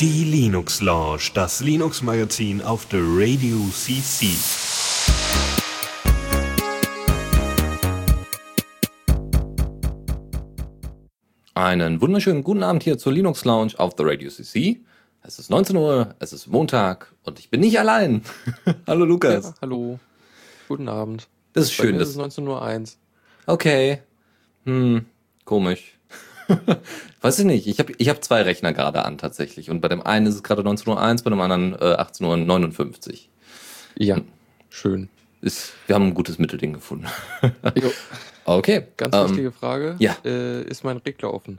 Die Linux Lounge, das Linux Magazin auf der Radio CC. Einen wunderschönen guten Abend hier zur Linux Lounge auf der Radio CC. Es ist 19 Uhr, es ist Montag und ich bin nicht allein. hallo Lukas. Ja, hallo. Guten Abend. Das ist schön. Das ist 19.01 Uhr. Okay. Hm, komisch. Weiß ich nicht. Ich habe ich hab zwei Rechner gerade an tatsächlich. Und bei dem einen ist es gerade 19.01 Uhr, bei dem anderen äh, 18.59 Uhr. Ja, schön. Ist, wir haben ein gutes Mittelding gefunden. Jo. okay. Ganz ähm, wichtige Frage. ja. Äh, ist mein Regler offen?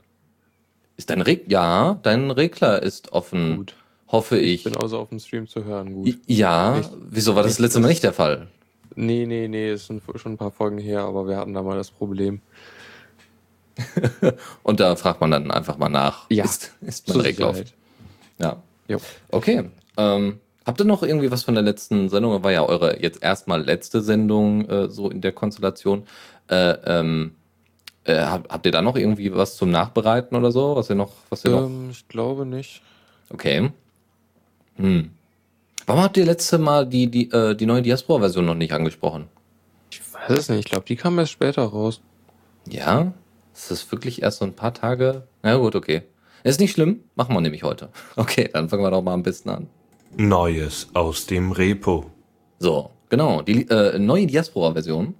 Ist dein Regler? Ja, dein Regler ist offen. Gut. Hoffe Ich ich. bin also auf dem Stream zu hören. Gut. Ja, Nicht- wieso war das letzte Mal nicht der Fall? Nee, nee, nee, ist schon ein paar Folgen her, aber wir hatten da mal das Problem. Und da fragt man dann einfach mal nach. Ja, Ist, ist Regler offen? Sicherheit. Ja. Jo. Okay. Ähm, habt ihr noch irgendwie was von der letzten Sendung? War ja eure jetzt erstmal letzte Sendung äh, so in der Konstellation. Äh, ähm, äh, habt, habt ihr da noch irgendwie was zum Nachbereiten oder so? Was ihr noch, was ihr noch? Ähm, ich glaube nicht. Okay. Hm. Warum habt ihr letzte Mal die, die, äh, die neue Diaspora-Version noch nicht angesprochen? Ich weiß es nicht. Ich glaube, die kam erst später raus. Ja? Ist das wirklich erst so ein paar Tage? Na gut, okay. Ist nicht schlimm, machen wir nämlich heute. Okay, dann fangen wir doch mal am besten an. Neues aus dem Repo. So, genau, die äh, neue Diaspora-Version.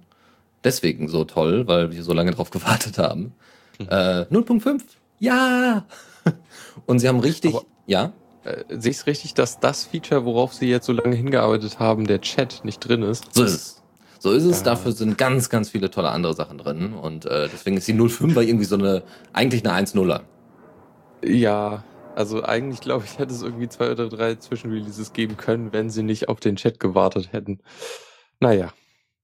Deswegen so toll, weil wir so lange drauf gewartet haben. Äh, 0.5. Ja! Und sie haben richtig. Aber- ja? Äh, sehe ich es richtig, dass das Feature, worauf sie jetzt so lange hingearbeitet haben, der Chat nicht drin ist? So ist es. So ist es. Dafür sind ganz, ganz viele tolle andere Sachen drin. Und äh, deswegen ist die 0.5 irgendwie so eine, eigentlich eine 1.0er. Ja, also eigentlich glaube ich, hätte es irgendwie zwei oder drei Zwischenreleases geben können, wenn sie nicht auf den Chat gewartet hätten. Naja,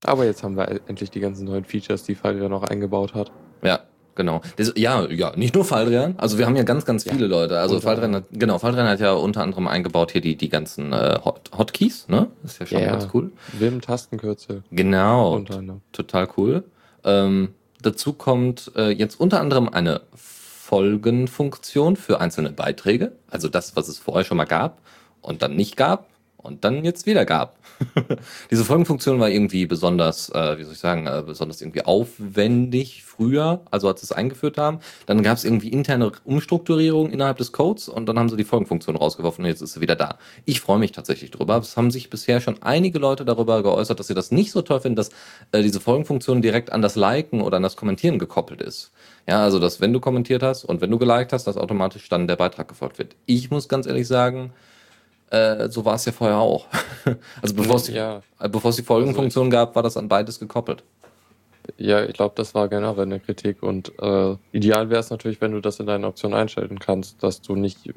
aber jetzt haben wir endlich die ganzen neuen Features, die Faria noch eingebaut hat. Ja, genau. Das, ja, ja, nicht nur Faldrian. Also wir haben ja ganz, ganz Ja, viele Leute. Also unter Faldrian hat, genau, Faldrian hat ja unter anderem eingebaut hier die, die ganzen äh, Hot, Hotkeys, ne? Das ist ja schon Ja. ganz cool. Wim Tastenkürzel Genau. Total cool. Ähm, dazu kommt äh, jetzt unter anderem eine Folgenfunktion für einzelne Beiträge. Also das, was es vorher schon mal gab und dann nicht gab und dann jetzt wieder gab. Diese Folgenfunktion war irgendwie besonders, äh, wie soll ich sagen, äh, besonders irgendwie aufwendig früher, also als sie es eingeführt haben. Dann gab es irgendwie interne Umstrukturierung innerhalb des Codes und dann haben sie die Folgenfunktion rausgeworfen und jetzt ist sie wieder da. Ich freue mich tatsächlich drüber. Es haben sich bisher schon einige Leute darüber geäußert, dass sie das nicht so toll finden, dass äh, diese Folgenfunktion direkt an das Liken oder an das Kommentieren gekoppelt ist. Ja, also dass wenn du kommentiert hast und wenn du geliked hast, dass automatisch dann der Beitrag gefolgt wird. Ich muss ganz ehrlich sagen, äh, so war es ja vorher auch. also bevor es die, Ja, äh, bevor es die Folgenfunktion gab, war das an beides gekoppelt. ja, ich glaube, das war generell eine Kritik und äh, ideal wäre es natürlich, wenn du das in deinen Optionen einstellen kannst, dass du nicht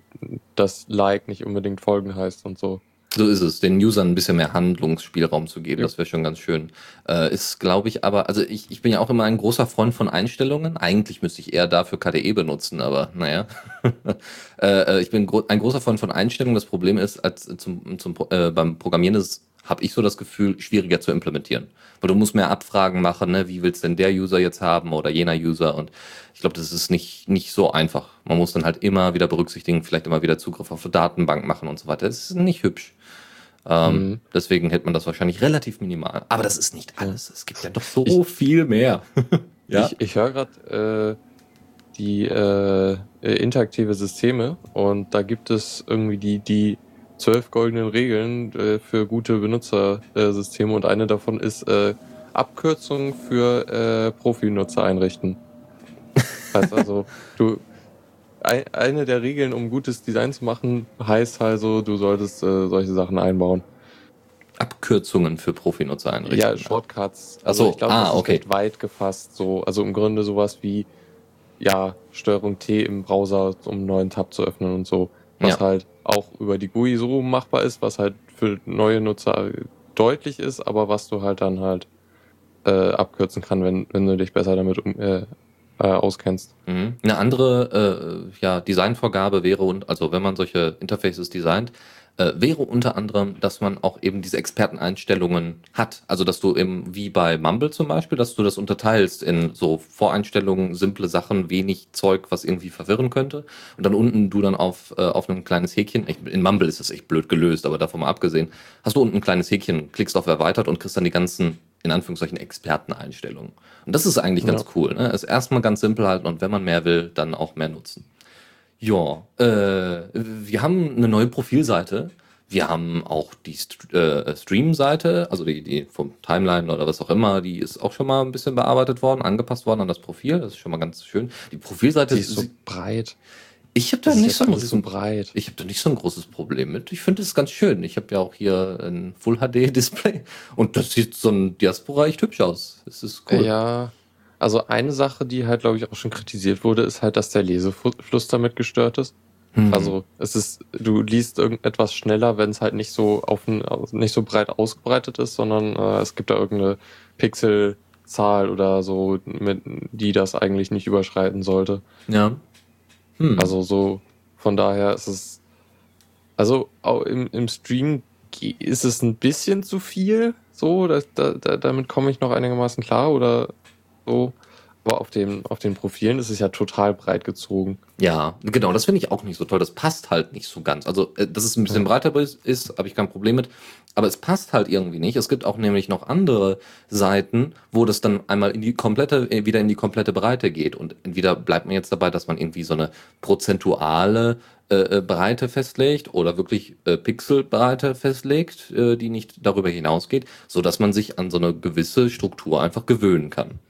das Like nicht unbedingt folgen heißt und so. So ist es, den Usern ein bisschen mehr Handlungsspielraum zu geben. Ja. Das wäre schon ganz schön. Äh, ist, glaube ich, aber, also ich, ich bin ja auch immer ein großer Freund von Einstellungen. Eigentlich müsste ich eher dafür KDE benutzen, aber naja. äh, äh, ich bin gro ein großer Freund von Einstellungen. Das Problem ist, als zum, zum, äh, beim Programmieren ist habe ich so das Gefühl, schwieriger zu implementieren. Weil du musst mehr Abfragen machen, ne? wie willst denn der User jetzt haben oder jener User und ich glaube, das ist nicht, nicht so einfach. Man muss dann halt immer wieder berücksichtigen, vielleicht immer wieder Zugriff auf die Datenbank machen und so weiter. Das ist nicht hübsch. Ähm, Mhm. Deswegen hält man das wahrscheinlich relativ minimal. Aber das ist nicht alles. Es gibt ja doch so viel mehr. ja. Ich, ich höre gerade äh, die äh, äh, interaktive Systeme und da gibt es irgendwie die, die zwölf goldenen Regeln äh, für gute Benutzersysteme Systeme und eine davon ist äh, Abkürzungen für äh, Profi-Nutzer einrichten. heißt also, du ein, eine der Regeln, um gutes Design zu machen, heißt also, du solltest äh, solche Sachen einbauen. Abkürzungen für Profinutzer einrichten. Ja, Shortcuts. Ach so, ich glaube, ah, das ist okay. recht weit gefasst. So, also im Grunde sowas wie ja Steuerung T im Browser, um einen neuen Tab zu öffnen und so, was Ja. halt auch über die GUI so machbar ist, was halt für neue Nutzer deutlich ist, aber was du halt dann halt äh, abkürzen kann, wenn, wenn du dich besser damit um, äh, äh, auskennst. Mhm. Eine andere äh, ja, Designvorgabe wäre, und also wenn man solche Interfaces designt, äh, wäre unter anderem, dass man auch eben diese Experteneinstellungen hat. Also dass du eben wie bei Mumble zum Beispiel, dass du das unterteilst in so Voreinstellungen, simple Sachen, wenig Zeug, was irgendwie verwirren könnte. Und dann unten du dann auf, äh, auf ein kleines Häkchen, in Mumble ist das echt blöd gelöst, aber davon mal abgesehen, hast du unten ein kleines Häkchen, klickst auf Erweitert und kriegst dann die ganzen in Anführungszeichen Experteneinstellungen. Und das ist eigentlich ganz ja. cool. Ne? Ist erstmal ganz simpel halten und wenn man mehr will, dann auch mehr nutzen. Ja, äh, wir haben eine neue Profilseite. Wir haben auch die St äh, Stream-Seite, also die, die vom Timeline oder was auch immer, die ist auch schon mal ein bisschen bearbeitet worden, angepasst worden an das Profil. Das ist schon mal ganz schön. Die Profilseite die ist so breit. Ich habe da nicht so, ein, so breit. Ich habe da nicht so ein großes Problem mit. Ich finde es ganz schön. Ich habe ja auch hier ein Full HD Display und das sieht so ein Diaspora echt hübsch aus. Es ist cool. Ja, also eine Sache, die halt glaube ich auch schon kritisiert wurde, ist halt, dass der Lesefluss damit gestört ist. Mhm. Also es ist, du liest irgendetwas schneller, wenn es halt nicht so auf nicht so breit ausgebreitet ist, sondern äh, es gibt da irgendeine Pixelzahl oder so, mit, die das eigentlich nicht überschreiten sollte. Ja. Hm. Also so, von daher ist es, also auch im, im Stream ist es ein bisschen zu viel, so, da, da, damit komme ich noch einigermaßen klar oder so. Aber auf, dem, auf den Profilen ist es ja total breit gezogen. Ja, genau, das finde ich auch nicht so toll. Das passt halt nicht so ganz. Also, äh, dass es ein bisschen breiter ist, habe ich kein Problem mit. Aber es passt halt irgendwie nicht. Es gibt auch nämlich noch andere Seiten, wo das dann einmal in die komplette, äh, wieder in die komplette Breite geht. Und entweder bleibt man jetzt dabei, dass man irgendwie so eine prozentuale äh, äh Breite festlegt oder wirklich äh, Pixelbreite festlegt, äh, die nicht darüber hinausgeht, so dass man sich an so eine gewisse Struktur einfach gewöhnen kann.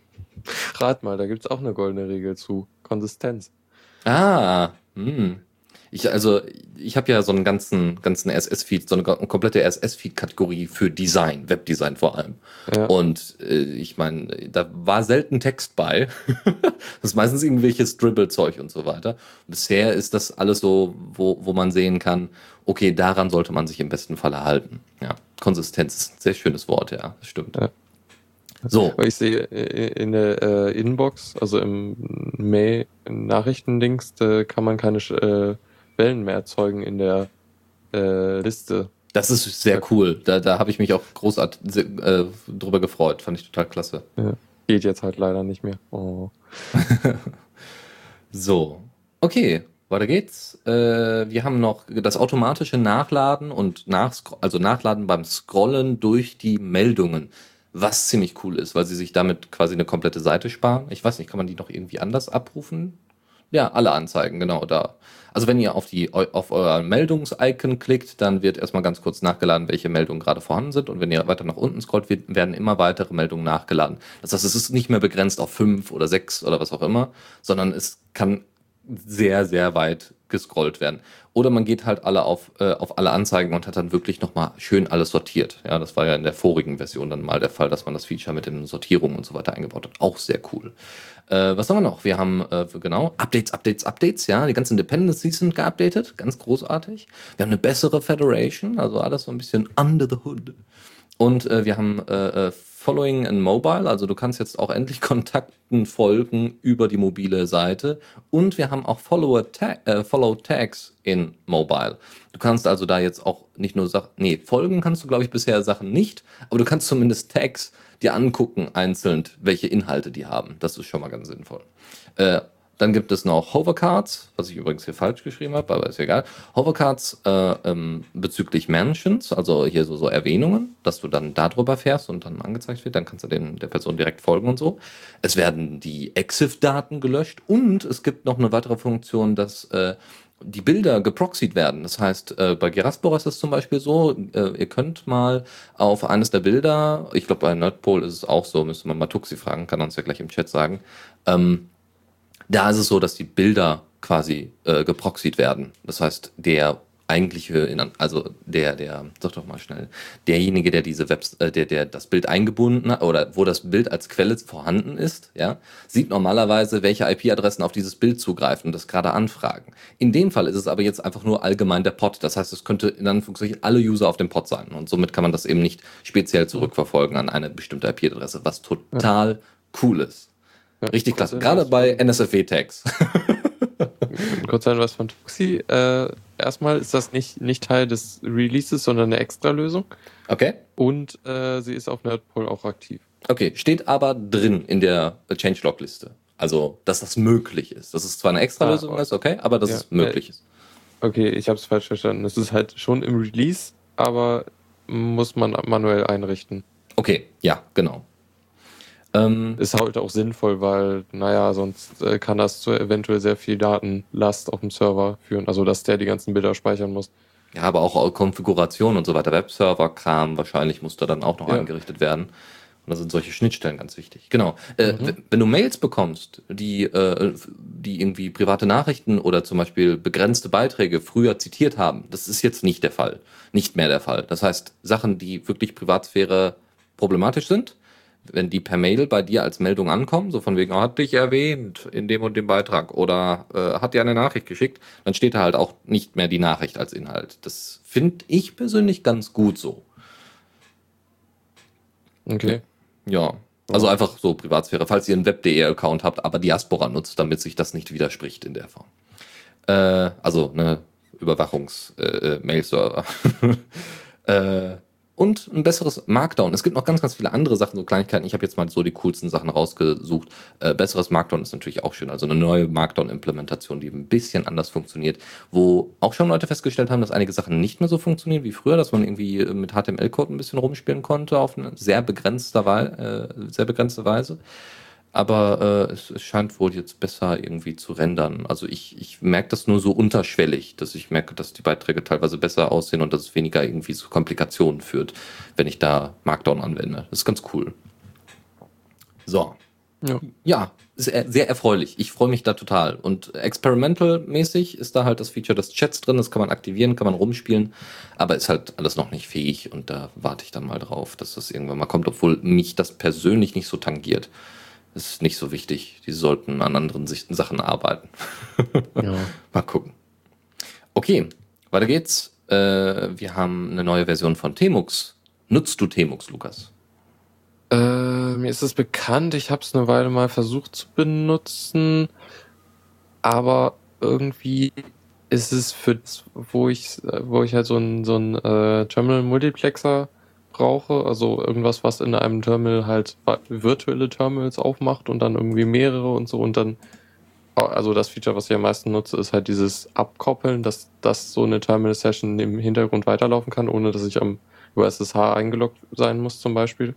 Rat mal, da gibt's auch eine goldene Regel zu. Konsistenz. Ah, hm. Ich, also, ich habe ja so einen ganzen, ganzen RSS-Feed, so eine komplette RSS-Feed-Kategorie für Design, Webdesign vor allem. Ja. Und äh, ich meine, da war selten Text bei. das ist meistens irgendwelches Dribble-Zeug und so weiter. Bisher ist das alles so, wo, wo man sehen kann, okay, daran sollte man sich im besten Fall erhalten. Ja, Konsistenz ist ein sehr schönes Wort, ja, das stimmt. Ja. So. Ich sehe äh, in der äh, Inbox, also im Mail-Nachrichtendings, kann man keine äh, Wellen mehr erzeugen in der äh, Liste. Das ist sehr cool. Da, da habe ich mich auch großartig äh, drüber gefreut. Fand ich total klasse. Ja. Geht jetzt halt leider nicht mehr. Oh. so. Okay, weiter geht's. Äh, wir haben noch das automatische Nachladen und nach, also Nachladen beim Scrollen durch die Meldungen was ziemlich cool ist, weil sie sich damit quasi eine komplette Seite sparen. Ich weiß nicht, kann man die noch irgendwie anders abrufen? Ja, alle Anzeigen, genau da. Also wenn ihr auf, die, auf euer Meldungs-Icon klickt, dann wird erstmal ganz kurz nachgeladen, welche Meldungen gerade vorhanden sind. Und wenn ihr weiter nach unten scrollt, werden immer weitere Meldungen nachgeladen. Das heißt, es ist nicht mehr begrenzt auf fünf oder sechs oder was auch immer, sondern es kann sehr, sehr weit gescrollt werden. Oder man geht halt alle auf, äh, auf alle Anzeigen und hat dann wirklich nochmal schön alles sortiert. Ja, das war ja in der vorigen Version dann mal der Fall, dass man das Feature mit den Sortierungen und so weiter eingebaut hat. Auch sehr cool. Äh, was haben wir noch? Wir haben, äh, genau, Updates, Updates, Updates, ja. Die ganzen Dependencies sind geupdatet, ganz großartig. Wir haben eine bessere Federation, also alles so ein bisschen under the hood. Und äh, wir haben äh, äh Following in Mobile, also du kannst jetzt auch endlich Kontakten folgen über die mobile Seite. Und wir haben auch Follower Tag, äh, Follow Tags in Mobile. Du kannst also da jetzt auch nicht nur Sachen, nee, folgen kannst du glaube ich bisher Sachen nicht, aber du kannst zumindest Tags dir angucken einzeln, welche Inhalte die haben. Das ist schon mal ganz sinnvoll. Äh, dann gibt es noch Hovercards, was ich übrigens hier falsch geschrieben habe, aber ist egal. Hovercards äh, ähm, bezüglich Mansions, also hier so, so Erwähnungen, dass du dann darüber fährst und dann angezeigt wird, dann kannst du den, der Person direkt folgen und so. Es werden die EXIF-Daten gelöscht und es gibt noch eine weitere Funktion, dass äh, die Bilder geproxied werden. Das heißt, äh, bei Geraspora ist es zum Beispiel so, äh, ihr könnt mal auf eines der Bilder, ich glaube bei Nerdpol ist es auch so, müsste man mal Tuxi fragen, kann uns ja gleich im Chat sagen, ähm, da ist es so, dass die Bilder quasi äh, geproxied werden. Das heißt, der eigentliche, also der, der, sag doch mal schnell, derjenige, der diese Webs, äh, der, der das Bild eingebunden hat oder wo das Bild als Quelle vorhanden ist, ja, sieht normalerweise, welche IP-Adressen auf dieses Bild zugreifen und das gerade anfragen. In dem Fall ist es aber jetzt einfach nur allgemein der Pod. Das heißt, es könnte in Anführungszeichen alle User auf dem Pod sein und somit kann man das eben nicht speziell zurückverfolgen an eine bestimmte IP-Adresse, was total ja. cool ist. Richtig klasse. Gerade bei NSFW-Tags. Kurz ein was von Tuxi. Äh, erstmal ist das nicht, nicht Teil des Releases, sondern eine Extra-Lösung. Okay. Und äh, sie ist auf Nerdpool auch aktiv. Okay, steht aber drin in der Changelog-Liste. Also, dass das möglich ist. Dass es zwar eine Extra-Lösung Ah, ist, okay, aber dass ja, es möglich ist. Okay, ich habe es falsch verstanden. Es ist halt schon im Release, aber muss man manuell einrichten. Okay, ja, genau. Ähm, Ist halt auch sinnvoll, weil, naja, sonst äh, kann das zu eventuell sehr viel Datenlast auf dem Server führen. Also, dass der die ganzen Bilder speichern muss. ja, aber auch Konfiguration und so weiter, Webserver-Kram wahrscheinlich muss da dann auch noch Ja. eingerichtet werden. Und da sind solche Schnittstellen ganz wichtig. Genau. Äh, Mhm. Wenn du Mails bekommst, die, äh, die irgendwie private Nachrichten oder zum Beispiel begrenzte Beiträge früher zitiert haben, das ist jetzt nicht der Fall. Nicht mehr der Fall. Das heißt, Sachen, die wirklich Privatsphäre problematisch sind, wenn die per Mail bei dir als Meldung ankommen, so von wegen, oh, hat dich erwähnt in dem und dem Beitrag oder äh, hat dir eine Nachricht geschickt, dann steht da halt auch nicht mehr die Nachricht als Inhalt. Das finde ich persönlich ganz gut so. Okay. Ja. Also einfach so Privatsphäre, falls ihr einen Web.de-Account habt, aber Diaspora nutzt, damit sich das nicht widerspricht in der Form. Äh, also eine Überwachungs-Mail-Server. äh, und ein besseres Markdown. Es gibt noch ganz, ganz viele andere Sachen, so Kleinigkeiten. Ich habe jetzt mal so die coolsten Sachen rausgesucht. Äh, besseres Markdown ist natürlich auch schön. Also eine neue Markdown-Implementation, die ein bisschen anders funktioniert, wo auch schon Leute festgestellt haben, dass einige Sachen nicht mehr so funktionieren wie früher, dass man irgendwie mit HTML-Code ein bisschen rumspielen konnte auf eine sehr begrenzte, äh, sehr begrenzte Weise. Aber äh, es, es scheint wohl jetzt besser irgendwie zu rendern. Also ich, ich merke das nur so unterschwellig, dass ich merke, dass die Beiträge teilweise besser aussehen und dass es weniger irgendwie zu Komplikationen führt, wenn ich da Markdown anwende. Das ist ganz cool. So. Ja. Ja, sehr, sehr erfreulich. Ich freue mich da total. Und experimental-mäßig ist da halt das Feature des Chats drin. Das kann man aktivieren, kann man rumspielen. Aber ist halt alles noch nicht fähig. Und da warte ich dann mal drauf, dass das irgendwann mal kommt. Obwohl mich das persönlich nicht so tangiert. Ist nicht so wichtig. Die sollten an anderen Sachen arbeiten. Ja. Mal gucken. Okay, weiter geht's. Äh, wir haben eine neue Version von Temux. Nutzt du Temux, Lukas? Äh, mir ist es bekannt, ich habe es eine Weile mal versucht zu benutzen, aber irgendwie ist es für das, wo ich, wo ich halt so ein, so ein äh, Terminal-Multiplexer brauche, also irgendwas, was in einem Terminal halt virtuelle Terminals aufmacht und dann irgendwie mehrere und so und dann, also das Feature, was ich am meisten nutze, ist halt dieses Abkoppeln, dass, dass so eine Terminal-Session im Hintergrund weiterlaufen kann, ohne dass ich am über SSH eingeloggt sein muss zum Beispiel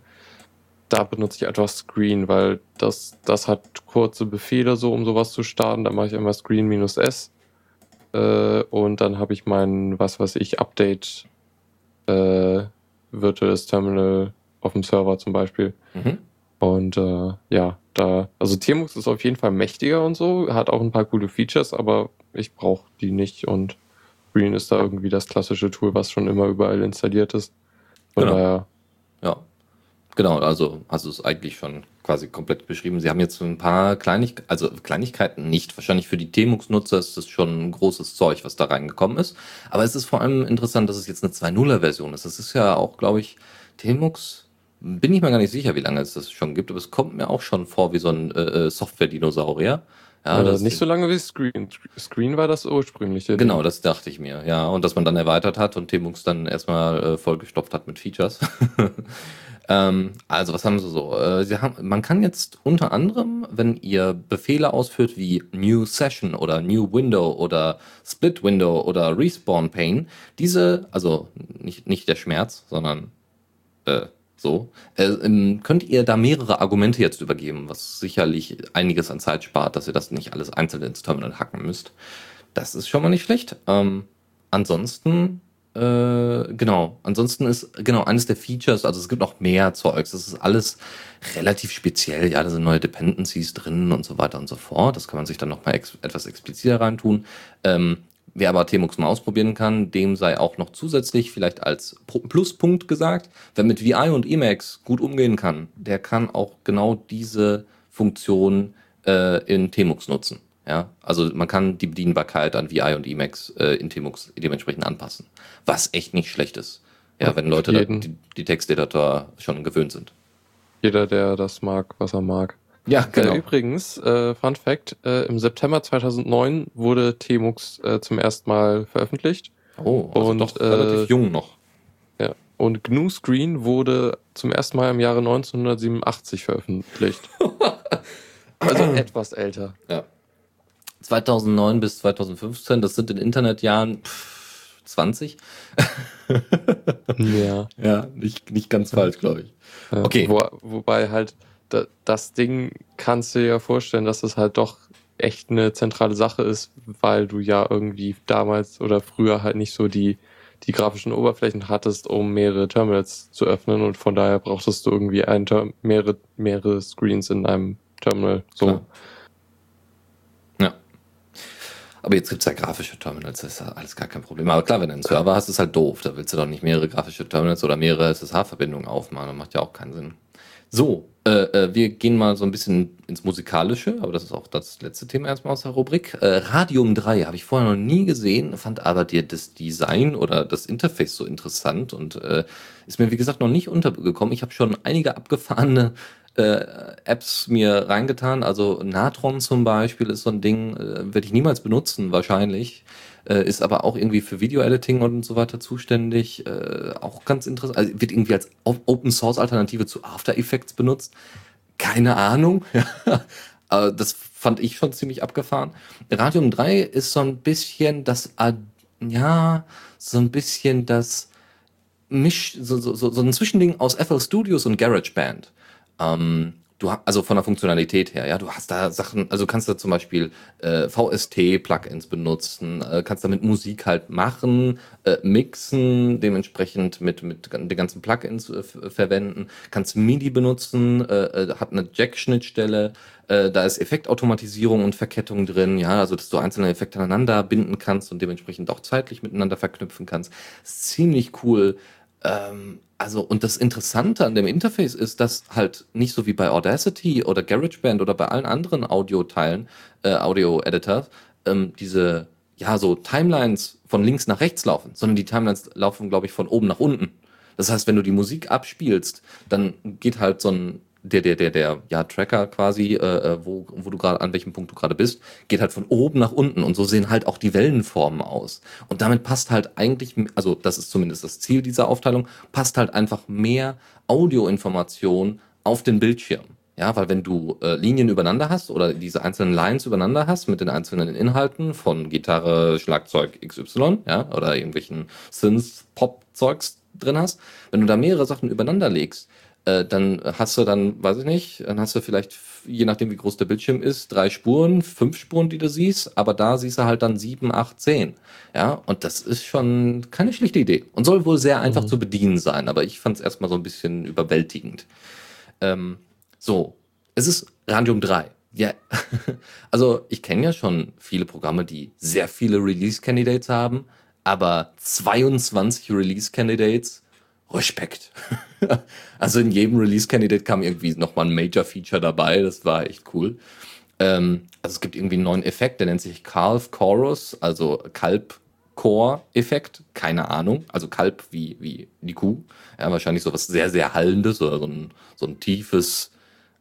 da benutze ich einfach Screen, weil das, das hat kurze Befehle so, um sowas zu starten. Da mache ich immer Screen minus S. Äh, und dann habe ich mein, was weiß ich, Update äh, virtuelles Terminal auf dem Server zum Beispiel. Mhm. Und äh, ja, da, also Tmux ist auf jeden Fall mächtiger und so, hat auch ein paar coole Features, aber ich brauche die nicht und Screen ist da irgendwie das klassische Tool, was schon immer überall installiert ist. Von Genau. daher. Genau, also hast du es eigentlich schon quasi komplett beschrieben. Sie haben jetzt ein paar Kleinigkeiten, also Kleinigkeiten nicht. Wahrscheinlich für die Temux-Nutzer ist das schon ein großes Zeug, was da reingekommen ist. Aber es ist vor allem interessant, dass es jetzt eine 2.0er-Version ist. Das ist ja auch, glaube ich, Temux, bin ich mir gar nicht sicher, wie lange es das schon gibt, aber es kommt mir auch schon vor wie so ein äh, äh, Software-Dinosaurier. Ja, äh, nicht so lange wie Screen. Screen war das ursprüngliche. Ding. Genau, das dachte ich mir, ja. Und dass man dann erweitert hat und Temux dann erstmal äh, vollgestopft hat mit Features. ähm, also, was haben sie so? Äh, sie haben, man kann jetzt unter anderem, wenn ihr Befehle ausführt wie New Session oder New Window oder Split Window oder Respawn Pane, diese, also nicht, nicht der Schmerz, sondern äh, so, äh, ähm, könnt ihr da mehrere Argumente jetzt übergeben, was sicherlich einiges an Zeit spart, dass ihr das nicht alles einzeln ins Terminal hacken müsst. Das ist schon mal nicht schlecht. Ähm, ansonsten, äh, genau, ansonsten ist genau eines der Features, also es gibt noch mehr Zeugs, das ist alles relativ speziell, ja, da sind neue Dependencies drin und so weiter und so fort. Das kann man sich dann nochmal ex etwas expliziter reintun. Ähm, Wer aber Tmux mal ausprobieren kann, dem sei auch noch zusätzlich vielleicht als Pluspunkt gesagt, wer mit VI und Emacs gut umgehen kann, der kann auch genau diese Funktion äh, in Tmux nutzen. Ja, also man kann die Bedienbarkeit an VI und Emacs äh, in Tmux dementsprechend anpassen, was echt nicht schlecht ist. Ja, Auf wenn Leute da, die, die Texteditor schon gewöhnt sind. Jeder, der das mag, was er mag. Ja, genau. Äh, übrigens, äh, Fun Fact, äh, im September 2009 wurde Tmux äh, zum ersten Mal veröffentlicht. Oh, also Und, doch äh, relativ jung noch. Ja. Und GNU Screen wurde zum ersten Mal im Jahre 1987 veröffentlicht. also etwas älter. 2009 bis 2015, das sind in Internetjahren pff, 20. Ja. Ja, nicht, nicht ganz falsch, glaube ich. Ja, Okay. Wo, wobei halt da, das Ding kannst du dir ja vorstellen, dass es halt doch echt eine zentrale Sache ist, weil du ja irgendwie damals oder früher halt nicht so die, die grafischen Oberflächen hattest, um mehrere Terminals zu öffnen und von daher brauchtest du irgendwie ein Term mehrere, mehrere Screens in einem Terminal. So. Klar. Aber jetzt gibt's ja grafische Terminals, das ist alles gar kein Problem. Aber klar, wenn du einen Server hast, ist halt doof. Da willst du doch nicht mehrere grafische Terminals oder mehrere SSH-Verbindungen aufmachen. Das macht ja auch keinen Sinn. So, äh, äh, wir gehen mal so ein bisschen ins Musikalische, aber das ist auch das letzte Thema erstmal aus der Rubrik. Äh, Radium 3 habe ich vorher noch nie gesehen, fand aber dir das Design oder das Interface so interessant und äh, ist mir, wie gesagt, noch nicht untergekommen. Ich habe schon einige abgefahrene äh, Apps mir reingetan. Also Natron zum Beispiel ist so ein Ding, äh, werde ich niemals benutzen, wahrscheinlich. Äh, ist aber auch irgendwie für Video-Editing und so weiter zuständig. Äh, auch ganz interessant. Also wird irgendwie als Open-Source-Alternative zu After Effects benutzt. Keine Ahnung. aber das fand ich schon ziemlich abgefahren. Radium 3 ist so ein bisschen das, Ad- ja, so ein bisschen das Misch, so, so, so so ein Zwischending aus FL Studios und GarageBand. Ähm, du also von der Funktionalität her, ja, du hast da Sachen, also kannst du zum Beispiel äh, VST-Plugins benutzen, äh, kannst damit Musik halt machen, äh, mixen, dementsprechend mit mit den ganzen Plugins äh, verwenden, kannst MIDI benutzen, äh, äh, hat eine Jack-Schnittstelle, äh, da ist Effektautomatisierung und Verkettung drin, ja, also dass du einzelne Effekte aneinander binden kannst und dementsprechend auch zeitlich miteinander verknüpfen kannst. Ist ziemlich cool. Ähm, also, und das Interessante an dem Interface ist, dass halt nicht so wie bei Audacity oder GarageBand oder bei allen anderen Audioteilen, äh, Audio-Editors, ähm, diese, ja, so Timelines von links nach rechts laufen, sondern die Timelines laufen, glaube ich, von oben nach unten. Das heißt, wenn du die Musik abspielst, dann geht halt so ein, der, der, der, der, ja, Tracker quasi, äh, äh, wo, wo du gerade, an welchem Punkt du gerade bist, geht halt von oben nach unten und so sehen halt auch die Wellenformen aus. Und damit passt halt eigentlich, also das ist zumindest das Ziel dieser Aufteilung, passt halt einfach mehr Audioinformation auf den Bildschirm. Ja, weil wenn du äh, Linien übereinander hast oder diese einzelnen Lines übereinander hast mit den einzelnen Inhalten von Gitarre, Schlagzeug XY, ja, oder irgendwelchen Synths, Pop-Zeugs drin hast, wenn du da mehrere Sachen übereinander legst, äh, dann hast du dann, weiß ich nicht, dann hast du vielleicht, je nachdem wie groß der Bildschirm ist, drei Spuren, fünf Spuren, die du siehst, aber da siehst du halt dann sieben, acht, zehn. Ja, und das ist schon keine schlechte Idee und soll wohl sehr einfach zu bedienen sein, aber ich fand es erstmal so ein bisschen überwältigend. Ähm, so, es ist Radium 3. Ja, also ich kenne ja schon viele Programme, die sehr viele Release-Candidates haben, aber 22 Release-Candidates, Respekt. also in jedem Release-Candidate kam irgendwie nochmal ein Major-Feature dabei, das war echt cool. Ähm, also es gibt irgendwie einen neuen Effekt, der nennt sich Calf Chorus, also Kalb Core-Effekt, keine Ahnung. Also Kalb wie, wie die Kuh. Ja, wahrscheinlich so was sehr, sehr Hallendes oder so ein, so ein tiefes,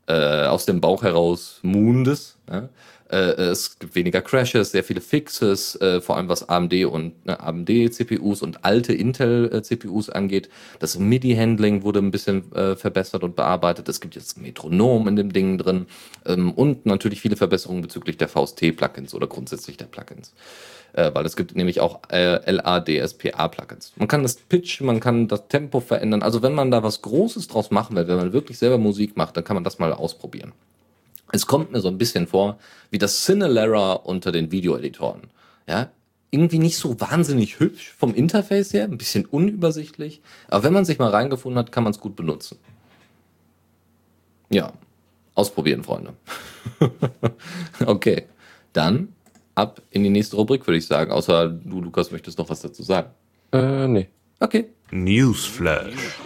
äh, aus dem Bauch heraus Muhendes. Ja. Äh, es gibt weniger Crashes, sehr viele Fixes, äh, vor allem was AMD und äh, AMD-CPUs und alte Intel-CPUs angeht. Das MIDI-Handling wurde ein bisschen äh, verbessert und bearbeitet. Es gibt jetzt Metronom in dem Ding drin ähm, und natürlich viele Verbesserungen bezüglich der VST-Plugins oder grundsätzlich der Plugins äh, weil es gibt nämlich auch äh, LADSPA-Plugins. Man kann das Pitch, man kann das Tempo verändern. Also wenn man da was Großes draus machen will, wenn man wirklich selber Musik macht, dann kann man das mal ausprobieren. Es kommt mir so ein bisschen vor wie das Cinelera unter den Videoeditoren. Ja, irgendwie nicht so wahnsinnig hübsch vom Interface her, ein bisschen unübersichtlich. Aber wenn man sich mal reingefunden hat, kann man es gut benutzen. Ja, ausprobieren, Freunde. okay, dann ab in die nächste Rubrik, würde ich sagen. Außer du, Lukas, möchtest noch was dazu sagen. Äh, nee. Okay. Newsflash.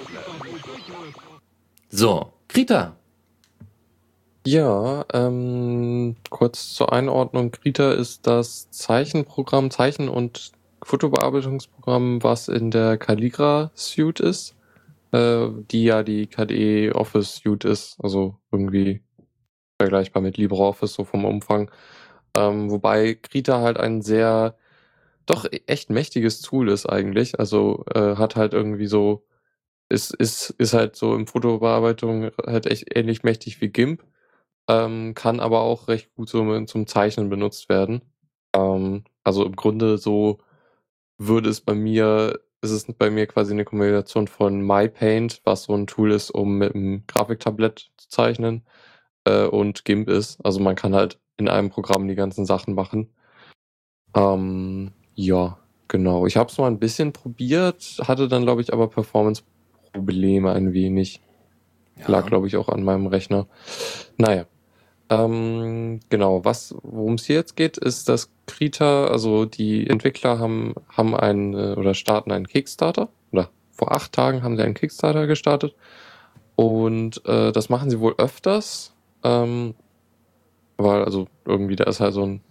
So, Krita. Ja, ähm, kurz zur Einordnung. Krita ist das Zeichenprogramm, Zeichen- und Fotobearbeitungsprogramm, was in der Calligra Suite ist, äh, die ja die KDE Office Suite ist. Also irgendwie vergleichbar mit LibreOffice, so vom Umfang. Ähm, wobei Krita halt ein sehr, doch echt mächtiges Tool ist eigentlich. Also äh, hat halt irgendwie so, ist, ist, ist halt so im Fotobearbeitung halt echt ähnlich mächtig wie GIMP, ähm, kann aber auch recht gut so zum Zeichnen benutzt werden. Ähm, also im Grunde so würde es bei mir, ist es bei mir quasi eine Kombination von MyPaint, was so ein Tool ist, um mit einem Grafiktablett zu zeichnen, äh, und GIMP ist. Also man kann halt in einem Programm die ganzen Sachen machen. Ähm, ja, genau. Ich habe es mal ein bisschen probiert, hatte dann, glaube ich, aber Performance-Probleme ein wenig. Ja. Lag, glaube ich, auch an meinem Rechner. Naja. Ähm, genau, was, worum es hier jetzt geht, ist, dass Krita, also die Entwickler haben, haben einen äh, oder starten einen Kickstarter. Oder vor acht Tagen haben sie einen Kickstarter gestartet. Und äh, das machen sie wohl öfters. Ähm, weil, also irgendwie, da ist halt so ein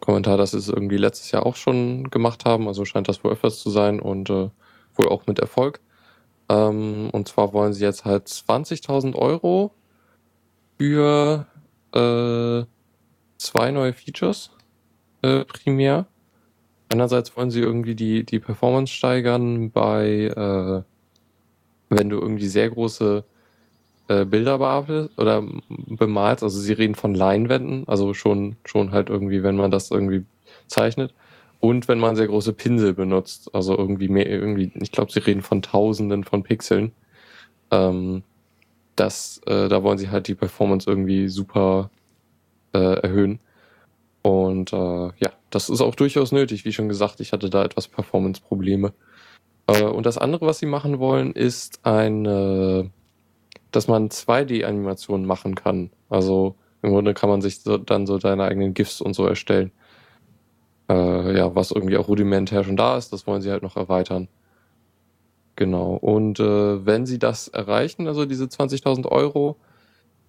Kommentar, dass sie es irgendwie letztes Jahr auch schon gemacht haben. Also scheint das wohl öfters zu sein und äh, wohl auch mit Erfolg. Ähm, und zwar wollen sie jetzt halt 20.000 Euro für äh, zwei neue Features äh, primär. Einerseits wollen sie irgendwie die, die Performance steigern bei, äh, wenn du irgendwie sehr große äh, Bilder bearbeitest oder bemalst. Also sie reden von Leinwänden, also schon, schon halt irgendwie, wenn man das irgendwie zeichnet. Und wenn man sehr große Pinsel benutzt, also irgendwie mehr, irgendwie, ich glaube, sie reden von Tausenden von Pixeln. Ähm, das, äh, da wollen sie halt die Performance irgendwie super äh, erhöhen. Und äh, ja, das ist auch durchaus nötig. Wie schon gesagt, ich hatte da etwas Performance-Probleme. Äh, und das andere, was sie machen wollen, ist ein, dass man 2D-Animationen machen kann. Also im Grunde kann man sich so, dann so seine eigenen GIFs und so erstellen. Äh, ja, was irgendwie auch rudimentär schon da ist, das wollen sie halt noch erweitern. Genau. Und äh, wenn sie das erreichen, also diese 20.000 Euro,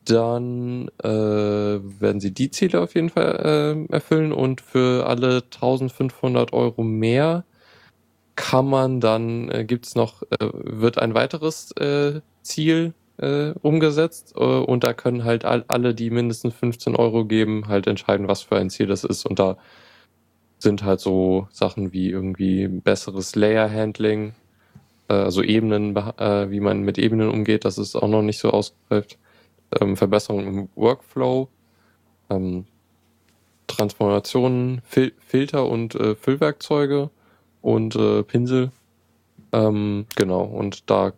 dann äh, werden sie die Ziele auf jeden Fall äh, erfüllen. Und für alle 1500 Euro mehr kann man dann, äh, gibt's noch, äh, wird ein weiteres äh, Ziel äh, umgesetzt. Äh, und da können halt all, alle, die mindestens 15 Euro geben, halt entscheiden, was für ein Ziel das ist. Und da sind halt so Sachen wie irgendwie besseres Layer-Handling, also Ebenen, äh, wie man mit Ebenen umgeht, das ist auch noch nicht so ausgereift. Ähm, Verbesserungen im Workflow, ähm, Transformationen, Fil Filter und äh, Füllwerkzeuge und äh, Pinsel. Ähm, genau, und da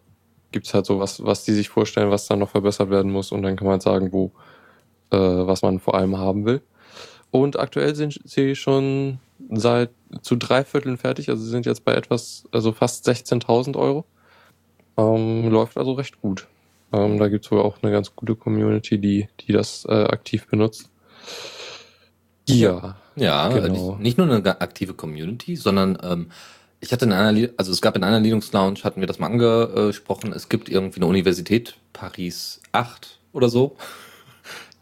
gibt's halt so was, was die sich vorstellen, was dann noch verbessert werden muss und dann kann man halt sagen, wo, äh, was man vor allem haben will. Und aktuell sind sie schon seit zu drei Vierteln fertig, also sie sind jetzt bei etwas, also fast 16.000 Euro. Ähm, läuft also recht gut. Ähm, da gibt es wohl auch eine ganz gute Community, die, die das äh, aktiv benutzt. Ja. Ja, genau. nicht, nicht, nur eine aktive Community, sondern ähm, ich hatte in einer, also es gab in einer Linux-Lounge, hatten wir das mal angesprochen, es gibt irgendwie eine Universität, Paris 8 oder so,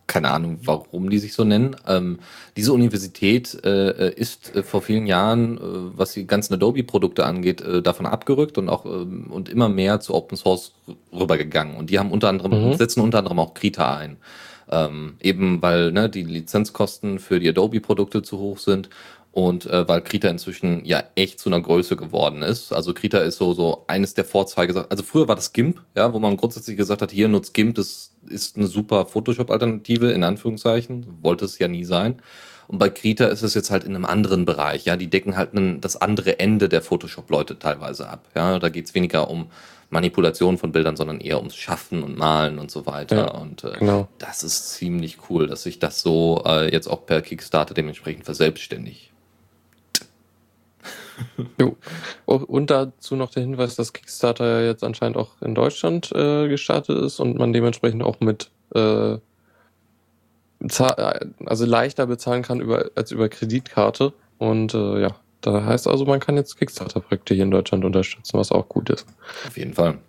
keine Ahnung, warum die sich so nennen. Ähm, diese Universität äh, ist äh, vor vielen Jahren, äh, was die ganzen Adobe-Produkte angeht, äh, davon abgerückt und auch ähm, und immer mehr zu Open Source rübergegangen. Und die haben unter anderem, mhm. setzen unter anderem auch Krita ein. Ähm, eben weil ne, die Lizenzkosten für die Adobe-Produkte zu hoch sind und äh, weil Krita inzwischen ja echt zu einer Größe geworden ist. Also Krita ist so so eines der Vorzeige. Also früher war das GIMP, ja, wo man grundsätzlich gesagt hat, hier nutzt GIMP, das ist eine super Photoshop-Alternative in Anführungszeichen, wollte es ja nie sein. Und bei Krita ist es jetzt halt in einem anderen Bereich. Ja, die decken halt einen, das andere Ende der Photoshop-Leute teilweise ab. Ja, da geht's weniger um Manipulation von Bildern, sondern eher ums Schaffen und Malen und so weiter. Ja, und äh, genau. das ist ziemlich cool, dass sich das so äh, jetzt auch per Kickstarter dementsprechend verselbstständigt. Jo. Und dazu noch der Hinweis, dass Kickstarter ja jetzt anscheinend auch in Deutschland äh, gestartet ist und man dementsprechend auch mit äh, also leichter bezahlen kann über, als über Kreditkarte. Und äh, ja, da heißt also, man kann jetzt Kickstarter-Projekte hier in Deutschland unterstützen, was auch gut ist. Auf jeden Fall.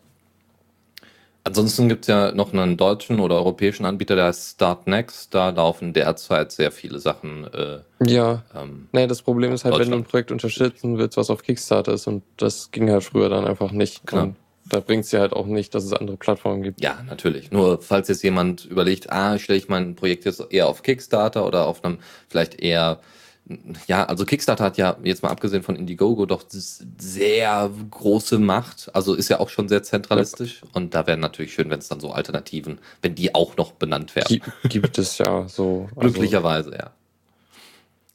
Ansonsten gibt es ja noch einen deutschen oder europäischen Anbieter, der heißt Startnext. Da laufen derzeit sehr viele Sachen. Äh, ja. Ähm, nee, das Problem ist halt, wenn du ein Projekt unterstützen willst, was auf Kickstarter ist und das ging halt früher dann einfach nicht. Genau. da bringt es ja halt auch nicht, dass es andere Plattformen gibt. Ja, natürlich. Nur falls jetzt jemand überlegt, ah, stelle ich mein Projekt jetzt eher auf Kickstarter oder auf einem vielleicht eher ja, also Kickstarter hat ja jetzt mal abgesehen von Indiegogo doch sehr große Macht. Also ist ja auch schon sehr zentralistisch. Ja. Und da wäre natürlich schön, wenn es dann so Alternativen, wenn die auch noch benannt werden. Gibt es ja so. Also Glücklicherweise, ja.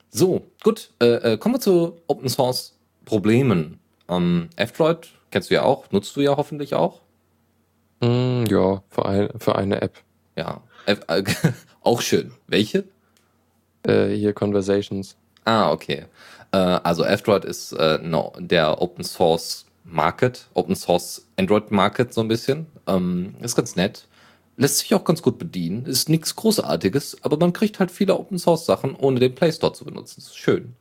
So, gut. Äh, äh, kommen wir zu Open Source Problemen. Ähm, F-Droid kennst du ja auch, nutzt du ja hoffentlich auch. Mm, ja, für, ein, für eine App. Ja, F äh, auch schön. Welche? Äh, hier Conversations. Ah, okay. Äh, also F-Droid ist äh, no, der Open Source Market, Open Source Android Market so ein bisschen. Ähm, ist ganz nett. Lässt sich auch ganz gut bedienen. Ist nichts Großartiges, aber man kriegt halt viele Open Source Sachen, ohne den Play Store zu benutzen. Ist schön.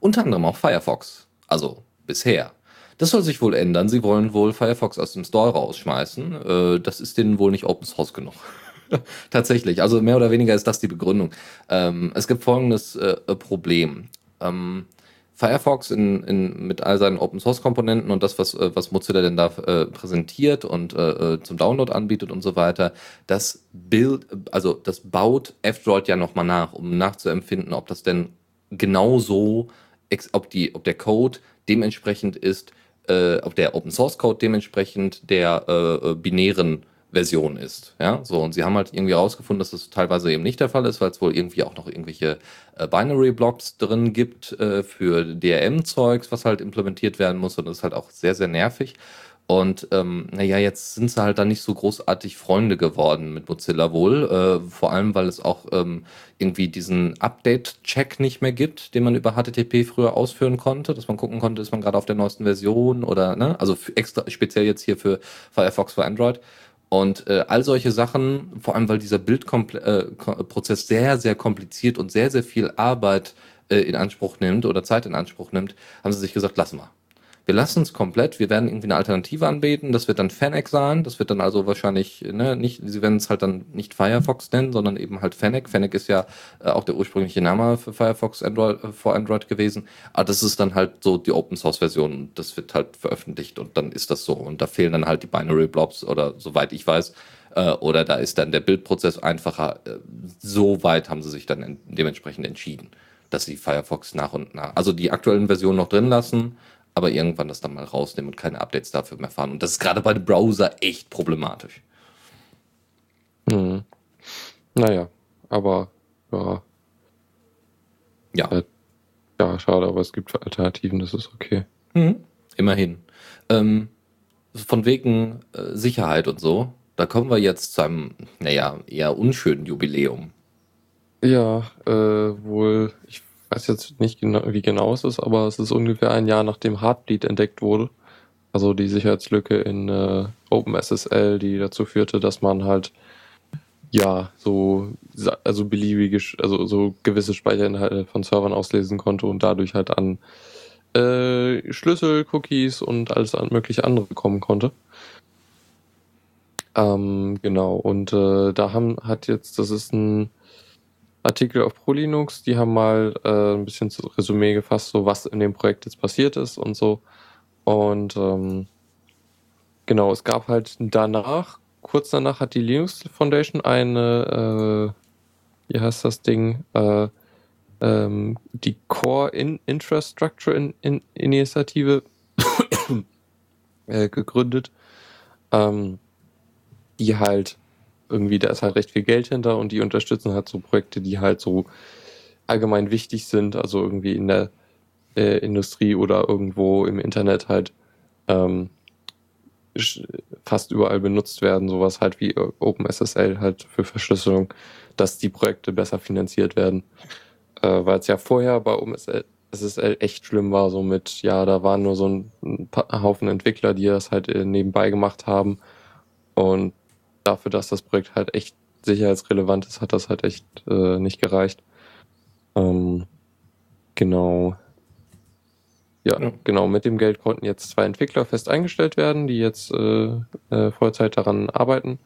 Unter anderem auch Firefox. Also bisher. Das soll sich wohl ändern. Sie wollen wohl Firefox aus dem Store rausschmeißen. Äh, das ist denen wohl nicht Open Source genug. Tatsächlich. Also mehr oder weniger ist das die Begründung. Ähm, es gibt folgendes äh, Problem. Ähm, Firefox in, in, mit all seinen Open Source Komponenten und das, was, äh, was Mozilla denn da äh, präsentiert und äh, äh, zum Download anbietet und so weiter, das Bild, also das baut F-Droid ja nochmal nach, um nachzuempfinden, ob das denn genauso, ob, die, ob der Code dementsprechend ist, äh, ob der Open Source Code dementsprechend der äh, binären Version ist. Ja, so und sie haben halt irgendwie herausgefunden, dass das teilweise eben nicht der Fall ist, weil es wohl irgendwie auch noch irgendwelche äh, Binary Blocks drin gibt äh, für DRM-Zeugs, was halt implementiert werden muss und das ist halt auch sehr, sehr nervig. Und ähm, naja, jetzt sind sie halt da nicht so großartig Freunde geworden mit Mozilla wohl. Äh, vor allem, weil es auch ähm, irgendwie diesen Update-Check nicht mehr gibt, den man über HTTP früher ausführen konnte, dass man gucken konnte, ist man gerade auf der neuesten Version oder, ne? Also extra speziell jetzt hier für Firefox für Android. Und äh, all solche Sachen, vor allem weil dieser Bildprozess äh, sehr, sehr kompliziert und sehr, sehr viel Arbeit äh, in Anspruch nimmt oder Zeit in Anspruch nimmt, haben sie sich gesagt, lassen wir. Wir lassen es komplett, wir werden irgendwie eine Alternative anbieten, das wird dann Fennec sein, das wird dann also wahrscheinlich, ne, nicht, sie werden es halt dann nicht Firefox nennen, sondern eben halt Fennec. Fennec ist ja äh, auch der ursprüngliche Name für Firefox Android, äh, vor Android gewesen, aber das ist dann halt so die Open Source Version, das wird halt veröffentlicht und dann ist das so. Und da fehlen dann halt die Binary Blobs oder soweit ich weiß, äh, oder da ist dann der Bildprozess einfacher. Äh, so weit haben sie sich dann dementsprechend entschieden, dass sie Firefox nach und nach, also die aktuellen Versionen noch drin lassen, aber irgendwann das dann mal rausnehmen und keine Updates dafür mehr fahren. Und das ist gerade bei dem Browser echt problematisch. Hm. Naja, aber ja. Ja. Äh, ja, schade, aber es gibt Alternativen, das ist okay. Mhm. Immerhin. Ähm, von wegen äh, Sicherheit und so, da kommen wir jetzt zu einem, naja, eher unschönen Jubiläum. Ja, äh, wohl, ich weiß jetzt nicht genau, wie genau es ist, aber es ist ungefähr ein Jahr nachdem Heartbleed entdeckt wurde. Also die Sicherheitslücke in äh, OpenSSL, die dazu führte, dass man halt ja so also beliebige, also so gewisse Speicherinhalte von Servern auslesen konnte und dadurch halt an äh, Schlüssel, Cookies und alles mögliche andere kommen konnte. Ähm, genau, und äh, da haben hat jetzt, das ist ein Artikel auf ProLinux, die haben mal äh, ein bisschen zu Resümee gefasst, so was in dem Projekt jetzt passiert ist und so. Und ähm, genau, es gab halt danach, kurz danach hat die Linux Foundation eine, äh, wie heißt das Ding, äh, ähm, die Core in Infrastructure in in Initiative äh, gegründet, ähm, die halt irgendwie, da ist halt recht viel Geld hinter und die unterstützen halt so Projekte, die halt so allgemein wichtig sind, also irgendwie in der äh, Industrie oder irgendwo im Internet halt ähm, fast überall benutzt werden, sowas halt wie OpenSSL halt für Verschlüsselung, dass die Projekte besser finanziert werden. Äh, Weil es ja vorher bei OpenSSL echt schlimm war, so mit, ja, da waren nur so ein, ein Haufen Entwickler, die das halt äh, nebenbei gemacht haben. Und dafür, dass das Projekt halt echt sicherheitsrelevant ist, hat das halt echt äh, nicht gereicht. Ähm, genau. Ja, ja, genau. Mit dem Geld konnten jetzt zwei Entwickler fest eingestellt werden, die jetzt äh, äh, Vollzeit daran arbeiten.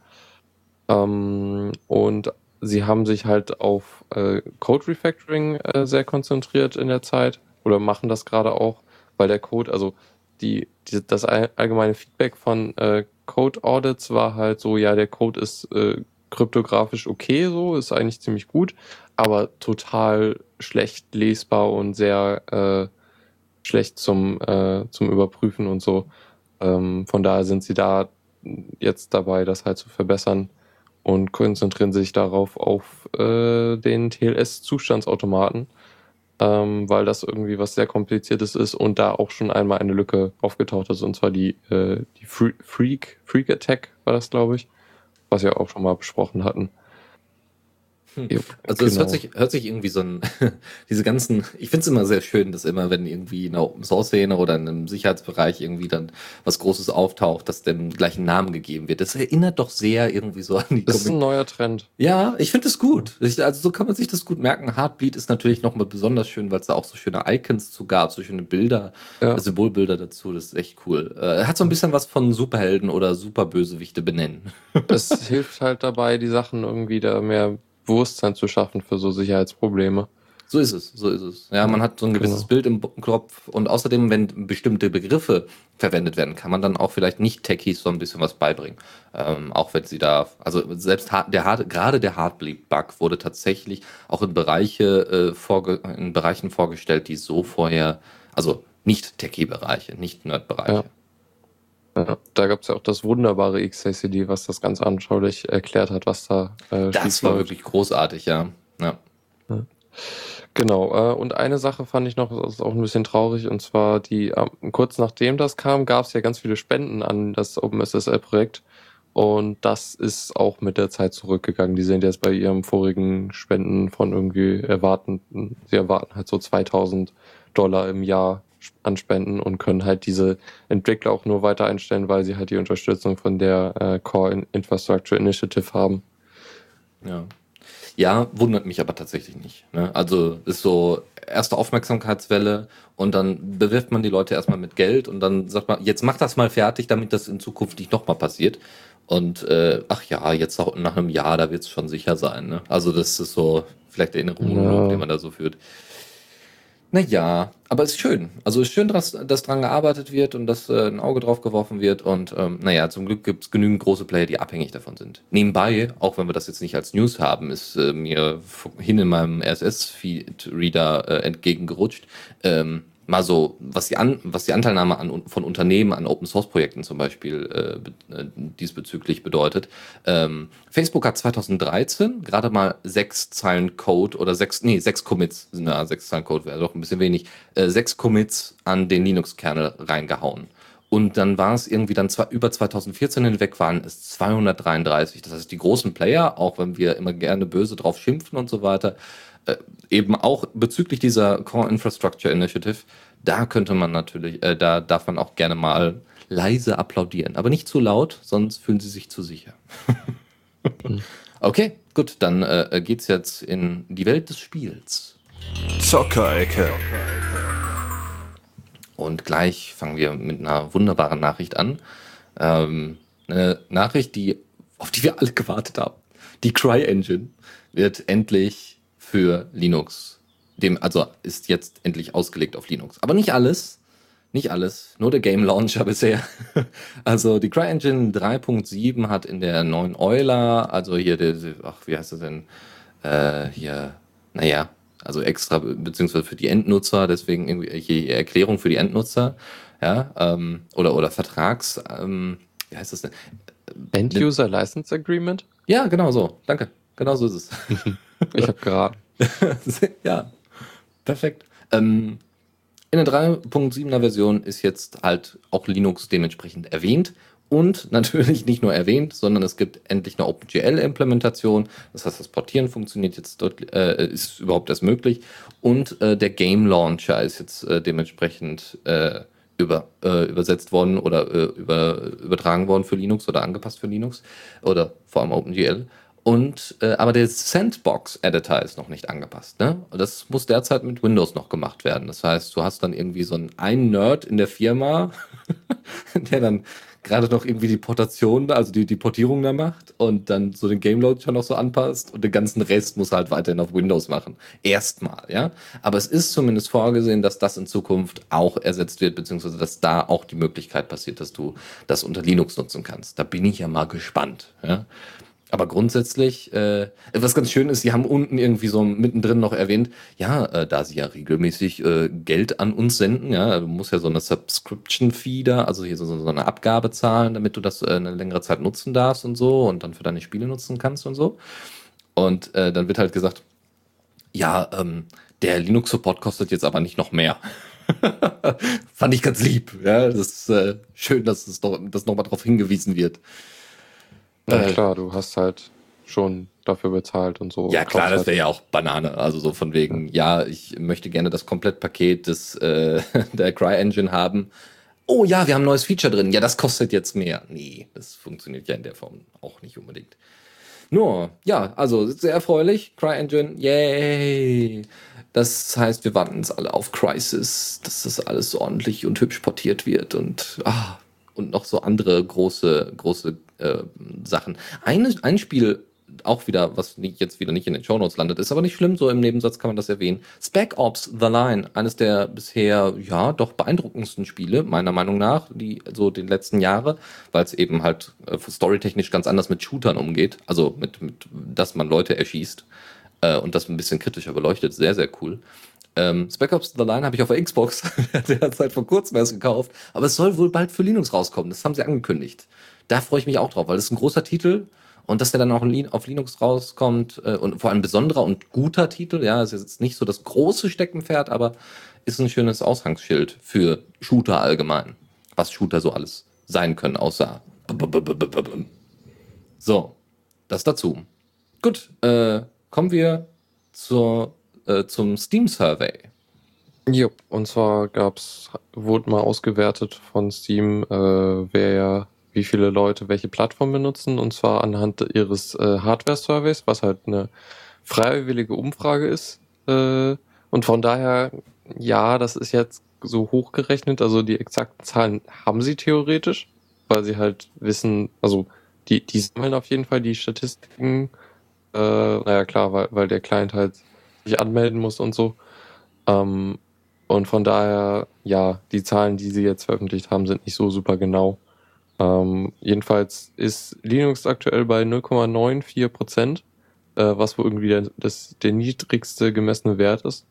Ähm, und sie haben sich halt auf äh, Code Refactoring äh, sehr konzentriert in der Zeit oder machen das gerade auch, weil der Code, also die, die, das allgemeine Feedback von äh, Code Audits war halt so, ja, der Code ist äh, kryptografisch okay, so, ist eigentlich ziemlich gut, aber total schlecht lesbar und sehr äh, schlecht zum, äh, zum Überprüfen und so. Ähm, von daher sind sie da jetzt dabei, das halt zu verbessern und konzentrieren sich darauf auf äh, den TLS-Zustandsautomaten, ähm, weil das irgendwie was sehr kompliziertes ist und da auch schon einmal eine Lücke aufgetaucht ist und zwar die, äh, die Freak, Freak Attack war das, glaube ich, was wir auch schon mal besprochen hatten. Hm. Also es hört genau. sich, hört sich irgendwie so ein, diese ganzen, ich finde es immer sehr schön, dass immer, wenn irgendwie in der Open Source Szene oder in einem Sicherheitsbereich irgendwie dann was Großes auftaucht, dass dem gleichen Namen gegeben wird. Das erinnert doch sehr irgendwie so an die Das ist ein neuer Trend. Ja, ich finde es gut. Ich, also so kann man sich das gut merken. Heartbeat ist natürlich nochmal besonders schön, weil es da auch so schöne Icons zu gab, so schöne Bilder, ja. Symbolbilder dazu. Das ist echt cool. Äh, hat so ein bisschen was von Superhelden oder Superbösewichte benennen. Das hilft halt dabei, die Sachen irgendwie da mehr Bewusstsein zu schaffen für so Sicherheitsprobleme. So ist es, so ist es. Ja, man hat so ein gewisses genau. Bild im Kopf und außerdem, wenn bestimmte Begriffe verwendet werden, kann man dann auch vielleicht nicht Techies so ein bisschen was beibringen. Ähm, auch wenn sie da, also selbst der hart, gerade der Heartbleed-Bug wurde tatsächlich auch in Bereiche äh, vorge, in Bereichen vorgestellt, die so vorher, also nicht Techie-Bereiche, nicht Nerd-Bereiche. Ja. Ja, da gab es ja auch das wunderbare XACD, was das ganz anschaulich erklärt hat, was da äh, Das war wirklich großartig, ja. ja. ja. Genau, äh, und eine Sache fand ich noch, das ist auch ein bisschen traurig, und zwar die, äh, kurz nachdem das kam, gab es ja ganz viele Spenden an das OpenSSL-Projekt. Und das ist auch mit der Zeit zurückgegangen. Die sind jetzt bei ihrem vorigen Spenden von irgendwie erwarten, sie erwarten halt so 2000 Dollar im Jahr an Spenden und können halt diese Entwickler auch nur weiter einstellen, weil sie halt die Unterstützung von der äh, Core Infrastructure Initiative haben. Ja. Ja, wundert mich aber tatsächlich nicht. Ne? Also ist so erste Aufmerksamkeitswelle und dann bewirft man die Leute erstmal mit Geld und dann sagt man, jetzt mach das mal fertig, damit das in Zukunft nicht nochmal passiert. Und äh, ach ja, jetzt auch nach einem Jahr, da wird es schon sicher sein. Ne? Also das ist so vielleicht der Erinnerung, ja. den man da so führt. Naja, aber es ist schön. Also es ist schön, dass, dass dran gearbeitet wird und dass äh, ein Auge drauf geworfen wird. Und ähm, naja, zum Glück gibt es genügend große Player, die abhängig davon sind. Nebenbei, auch wenn wir das jetzt nicht als News haben, ist äh, mir hin in meinem RSS-Feed-Reader äh, entgegengerutscht. Ähm, mal so, was die, An was die Anteilnahme an, von Unternehmen an Open Source Projekten zum Beispiel äh, äh diesbezüglich bedeutet. Ähm, Facebook hat 2013 gerade mal sechs Zeilen Code oder sechs, nee, sechs Commits, na, sechs Zeilen Code wäre doch ein bisschen wenig, äh, sechs Commits an den Linux-Kernel reingehauen. Und dann war es irgendwie dann zwar über 2014 hinweg waren es 233. Das heißt, die großen Player, auch wenn wir immer gerne böse drauf schimpfen und so weiter, äh, eben auch bezüglich dieser Core Infrastructure Initiative, da könnte man natürlich, äh, da darf man auch gerne mal leise applaudieren, aber nicht zu laut, sonst fühlen sie sich zu sicher. okay, gut, dann äh, geht's jetzt in die Welt des Spiels. Zockerecke. Und gleich fangen wir mit einer wunderbaren Nachricht an. Ähm, eine Nachricht, die, auf die wir alle gewartet haben. Die CryEngine wird endlich für Linux. Dem, also ist jetzt endlich ausgelegt auf Linux. Aber nicht alles. Nicht alles. Nur der Game Launcher bisher. also die CryEngine 3.7 hat in der neuen Euler, also hier, der, ach, wie heißt das denn? Äh, hier, naja, also extra, beziehungsweise für die Endnutzer, deswegen irgendwie Erklärung für die Endnutzer, ja, ähm, oder, oder Vertrags, ähm, wie heißt das denn? End-User License Agreement? Ja, genau so. Danke. Genau so ist es. ich habe geraten. ja, perfekt. Ähm, in der 3.7er Version ist jetzt halt auch Linux dementsprechend erwähnt. Und natürlich nicht nur erwähnt, sondern es gibt endlich eine OpenGL-Implementation. Das heißt, das Portieren funktioniert jetzt dort, äh, ist überhaupt erst möglich. Und äh, der Game Launcher ist jetzt äh, dementsprechend äh, über, äh, übersetzt worden oder äh, über, übertragen worden für Linux oder angepasst für Linux oder vor allem OpenGL. Und äh, aber der Sandbox-Editor ist noch nicht angepasst. Ne? Das muss derzeit mit Windows noch gemacht werden. Das heißt, du hast dann irgendwie so einen, einen Nerd in der Firma, der dann gerade noch irgendwie die Portation, also die, die Portierung da macht und dann so den Game Launcher noch so anpasst und den ganzen Rest muss halt weiterhin auf Windows machen. Erstmal, ja. Aber es ist zumindest vorgesehen, dass das in Zukunft auch ersetzt wird, beziehungsweise dass da auch die Möglichkeit passiert, dass du das unter Linux nutzen kannst. Da bin ich ja mal gespannt, ja. Aber grundsätzlich, äh, was ganz schön ist, sie haben unten irgendwie so mittendrin noch erwähnt, ja, äh, da sie ja regelmäßig äh, Geld an uns senden, ja, du musst ja so eine Subscription-Fee da, also hier so, so eine Abgabe zahlen, damit du das äh, eine längere Zeit nutzen darfst und so und dann für deine Spiele nutzen kannst und so. Und äh, dann wird halt gesagt, ja, ähm, der Linux-Support kostet jetzt aber nicht noch mehr. Fand ich ganz lieb. Ja, das ist äh, schön, dass es doch, dass nochmal darauf hingewiesen wird. Ja, äh, klar, du hast halt schon dafür bezahlt und so. Ja, klar, das halt wäre ja auch Banane. Also so von wegen, ja, ich möchte gerne das Komplettpaket des, äh, der CryEngine haben. Oh ja, wir haben ein neues Feature drin. Ja, das kostet jetzt mehr. Nee, das funktioniert ja in der Form auch nicht unbedingt. Nur, ja, also sehr erfreulich. CryEngine, yay! Das heißt, wir warten uns alle auf Crisis, dass das alles ordentlich und hübsch portiert wird und, ah, und noch so andere große, große äh, Sachen. Ein, ein Spiel, auch wieder, was jetzt wieder nicht in den Show Notes landet, ist aber nicht schlimm, so im Nebensatz kann man das erwähnen. Spec Ops The Line, eines der bisher, ja, doch beeindruckendsten Spiele, meiner Meinung nach, die so den letzten Jahre, weil es eben halt äh, storytechnisch ganz anders mit Shootern umgeht, also mit, mit dass man Leute erschießt äh, und das ein bisschen kritischer beleuchtet, sehr, sehr cool. Ähm, Spec Ops The Line habe ich auf der Xbox, der hat seit vor kurzem erst gekauft, aber es soll wohl bald für Linux rauskommen, das haben sie angekündigt da freue ich mich auch drauf, weil das ist ein großer Titel und dass der dann auch auf Linux rauskommt äh, und vor allem besonderer und guter Titel, ja, ist jetzt nicht so das große Steckenpferd, aber ist ein schönes Aushangsschild für Shooter allgemein, was Shooter so alles sein können, außer so, das dazu. Gut, äh, kommen wir zur, äh, zum Steam Survey. Ja, und zwar gab's, wurde mal ausgewertet von Steam, äh, wer wie viele Leute welche Plattform benutzen, und zwar anhand ihres äh, Hardware-Surveys, was halt eine freiwillige Umfrage ist. Äh, und von daher, ja, das ist jetzt so hochgerechnet, also die exakten Zahlen haben sie theoretisch, weil sie halt wissen, also die, die sammeln auf jeden Fall die Statistiken, äh, naja klar, weil, weil der Client halt sich anmelden muss und so. Ähm, und von daher, ja, die Zahlen, die sie jetzt veröffentlicht haben, sind nicht so super genau. Ähm, jedenfalls ist Linux aktuell bei 0,94 Prozent, äh, was wohl irgendwie der, das, der niedrigste gemessene Wert ist.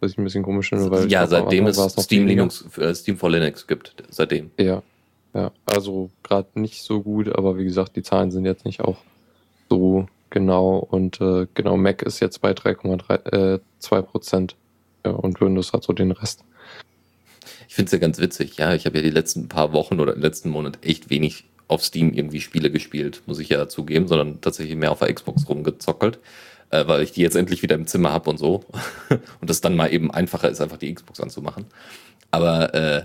Was ich ein bisschen komisch finde, weil. Ja, seitdem es Steam Linux, äh, Steam for Linux gibt, seitdem. Ja. Ja, also gerade nicht so gut, aber wie gesagt, die Zahlen sind jetzt nicht auch so genau und äh, genau, Mac ist jetzt bei 3,2 äh, Prozent ja, und Windows hat so den Rest. Ich finde es ja ganz witzig. Ja, ich habe ja die letzten paar Wochen oder im letzten Monat echt wenig auf Steam irgendwie Spiele gespielt, muss ich ja zugeben, sondern tatsächlich mehr auf der Xbox rumgezockelt, äh, weil ich die jetzt endlich wieder im Zimmer habe und so. und das dann mal eben einfacher ist, einfach die Xbox anzumachen. Aber äh,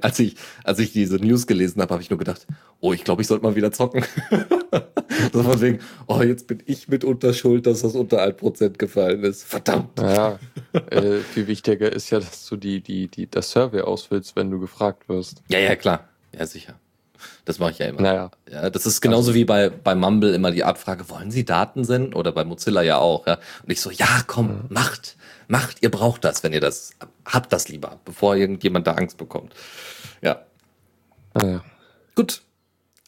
als ich, als ich diese News gelesen habe, habe ich nur gedacht, oh, ich glaube, ich sollte mal wieder zocken. so von wegen, oh, jetzt bin ich mitunter schuld, dass das unter 1% gefallen ist. Verdammt. Ja, äh, viel wichtiger ist ja, dass du die, die, die, das Survey ausfüllst, wenn du gefragt wirst. Ja, ja, klar. Ja, sicher. Das mache ich ja immer. Naja. Ja, das ist genauso also, wie bei, bei Mumble immer die Abfrage, wollen Sie Daten senden? Oder bei Mozilla ja auch. Ja? Und ich so, ja, komm, mhm. macht, macht, ihr braucht das, wenn ihr das, habt das lieber, bevor irgendjemand da Angst bekommt. Ja. Naja. Gut.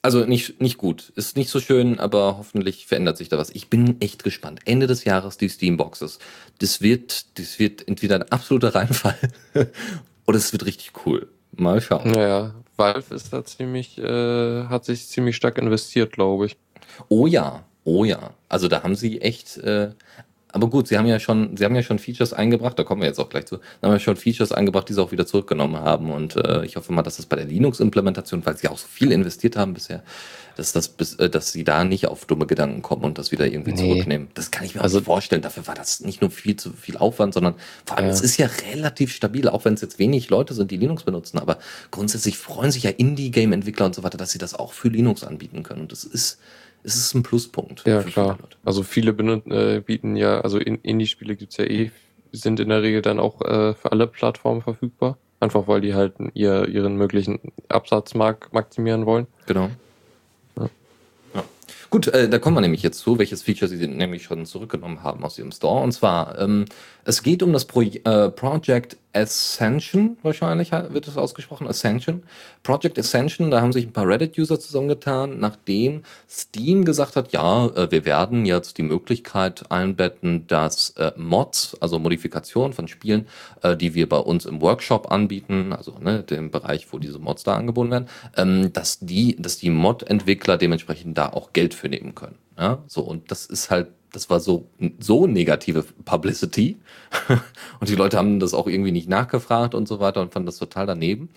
Also nicht, nicht gut. Ist nicht so schön, aber hoffentlich verändert sich da was. Ich bin echt gespannt. Ende des Jahres die Steamboxes. Das wird, das wird entweder ein absoluter Reinfall oder es wird richtig cool. Mal schauen. Naja, Valve ist da ziemlich, äh, hat sich ziemlich stark investiert, glaube ich. Oh ja, oh ja. Also da haben sie echt, äh, aber gut, sie haben ja schon, sie haben ja schon Features eingebracht, da kommen wir jetzt auch gleich zu, da haben ja schon Features eingebracht, die sie auch wieder zurückgenommen haben. Und äh, ich hoffe mal, dass das bei der Linux-Implementation, weil sie auch so viel investiert haben bisher, dass das bis, äh, dass sie da nicht auf dumme Gedanken kommen und das wieder irgendwie nee. zurücknehmen. Das kann ich mir also, vorstellen. Dafür war das nicht nur viel zu viel Aufwand, sondern vor allem, ja. es ist ja relativ stabil, auch wenn es jetzt wenig Leute sind, die Linux benutzen. Aber grundsätzlich freuen sich ja Indie-Game-Entwickler und so weiter, dass sie das auch für Linux anbieten können. Und das ist es ist ein Pluspunkt. Ja, klar. Also viele äh, bieten ja, also in Indie-Spiele gibt's ja eh, sind in der Regel dann auch äh, für alle Plattformen verfügbar. Einfach weil die halt ihr, ihren möglichen Absatzmarkt maximieren wollen. Genau. Ja. ja. Gut, äh, da kommen wir nämlich jetzt zu, welches Feature sie nämlich schon zurückgenommen haben aus ihrem Store. Und zwar, ähm, es geht um das Pro äh, Project Ascension, wahrscheinlich wird es ausgesprochen, Ascension. Project Ascension, da haben sich ein paar Reddit-User zusammengetan, nachdem Steam gesagt hat, ja, äh, wir werden jetzt die Möglichkeit einbetten, dass äh, Mods, also Modifikationen von Spielen, äh, die wir bei uns im Workshop anbieten, also ne, dem Bereich, wo diese Mods da angeboten werden, ähm, dass die, dass die Mod-Entwickler dementsprechend da auch Geld für nehmen können. Ja, so, und das ist halt das war so, so negative Publicity. und die Leute haben das auch irgendwie nicht nachgefragt und so weiter und fanden das total daneben,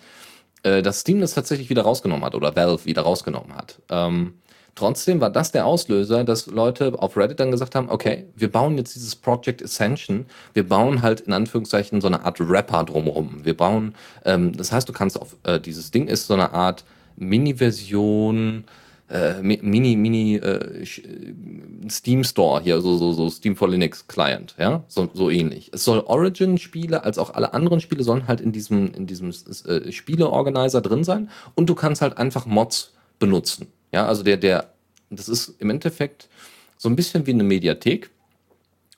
äh, dass Steam das tatsächlich wieder rausgenommen hat oder Valve wieder rausgenommen hat. Ähm, trotzdem war das der Auslöser, dass Leute auf Reddit dann gesagt haben, okay, wir bauen jetzt dieses Project Ascension, wir bauen halt in Anführungszeichen so eine Art Rapper drumherum. Wir bauen, ähm, das heißt, du kannst auf, äh, dieses Ding ist so eine Art Mini-Version, äh, Mini, Mini äh, Steam Store hier, so, so, so Steam for Linux Client, ja, so, so ähnlich. Es soll Origin-Spiele als auch alle anderen Spiele sollen halt in diesem, in diesem äh, Spiele-Organizer drin sein und du kannst halt einfach Mods benutzen. Ja, also der, der, das ist im Endeffekt so ein bisschen wie eine Mediathek,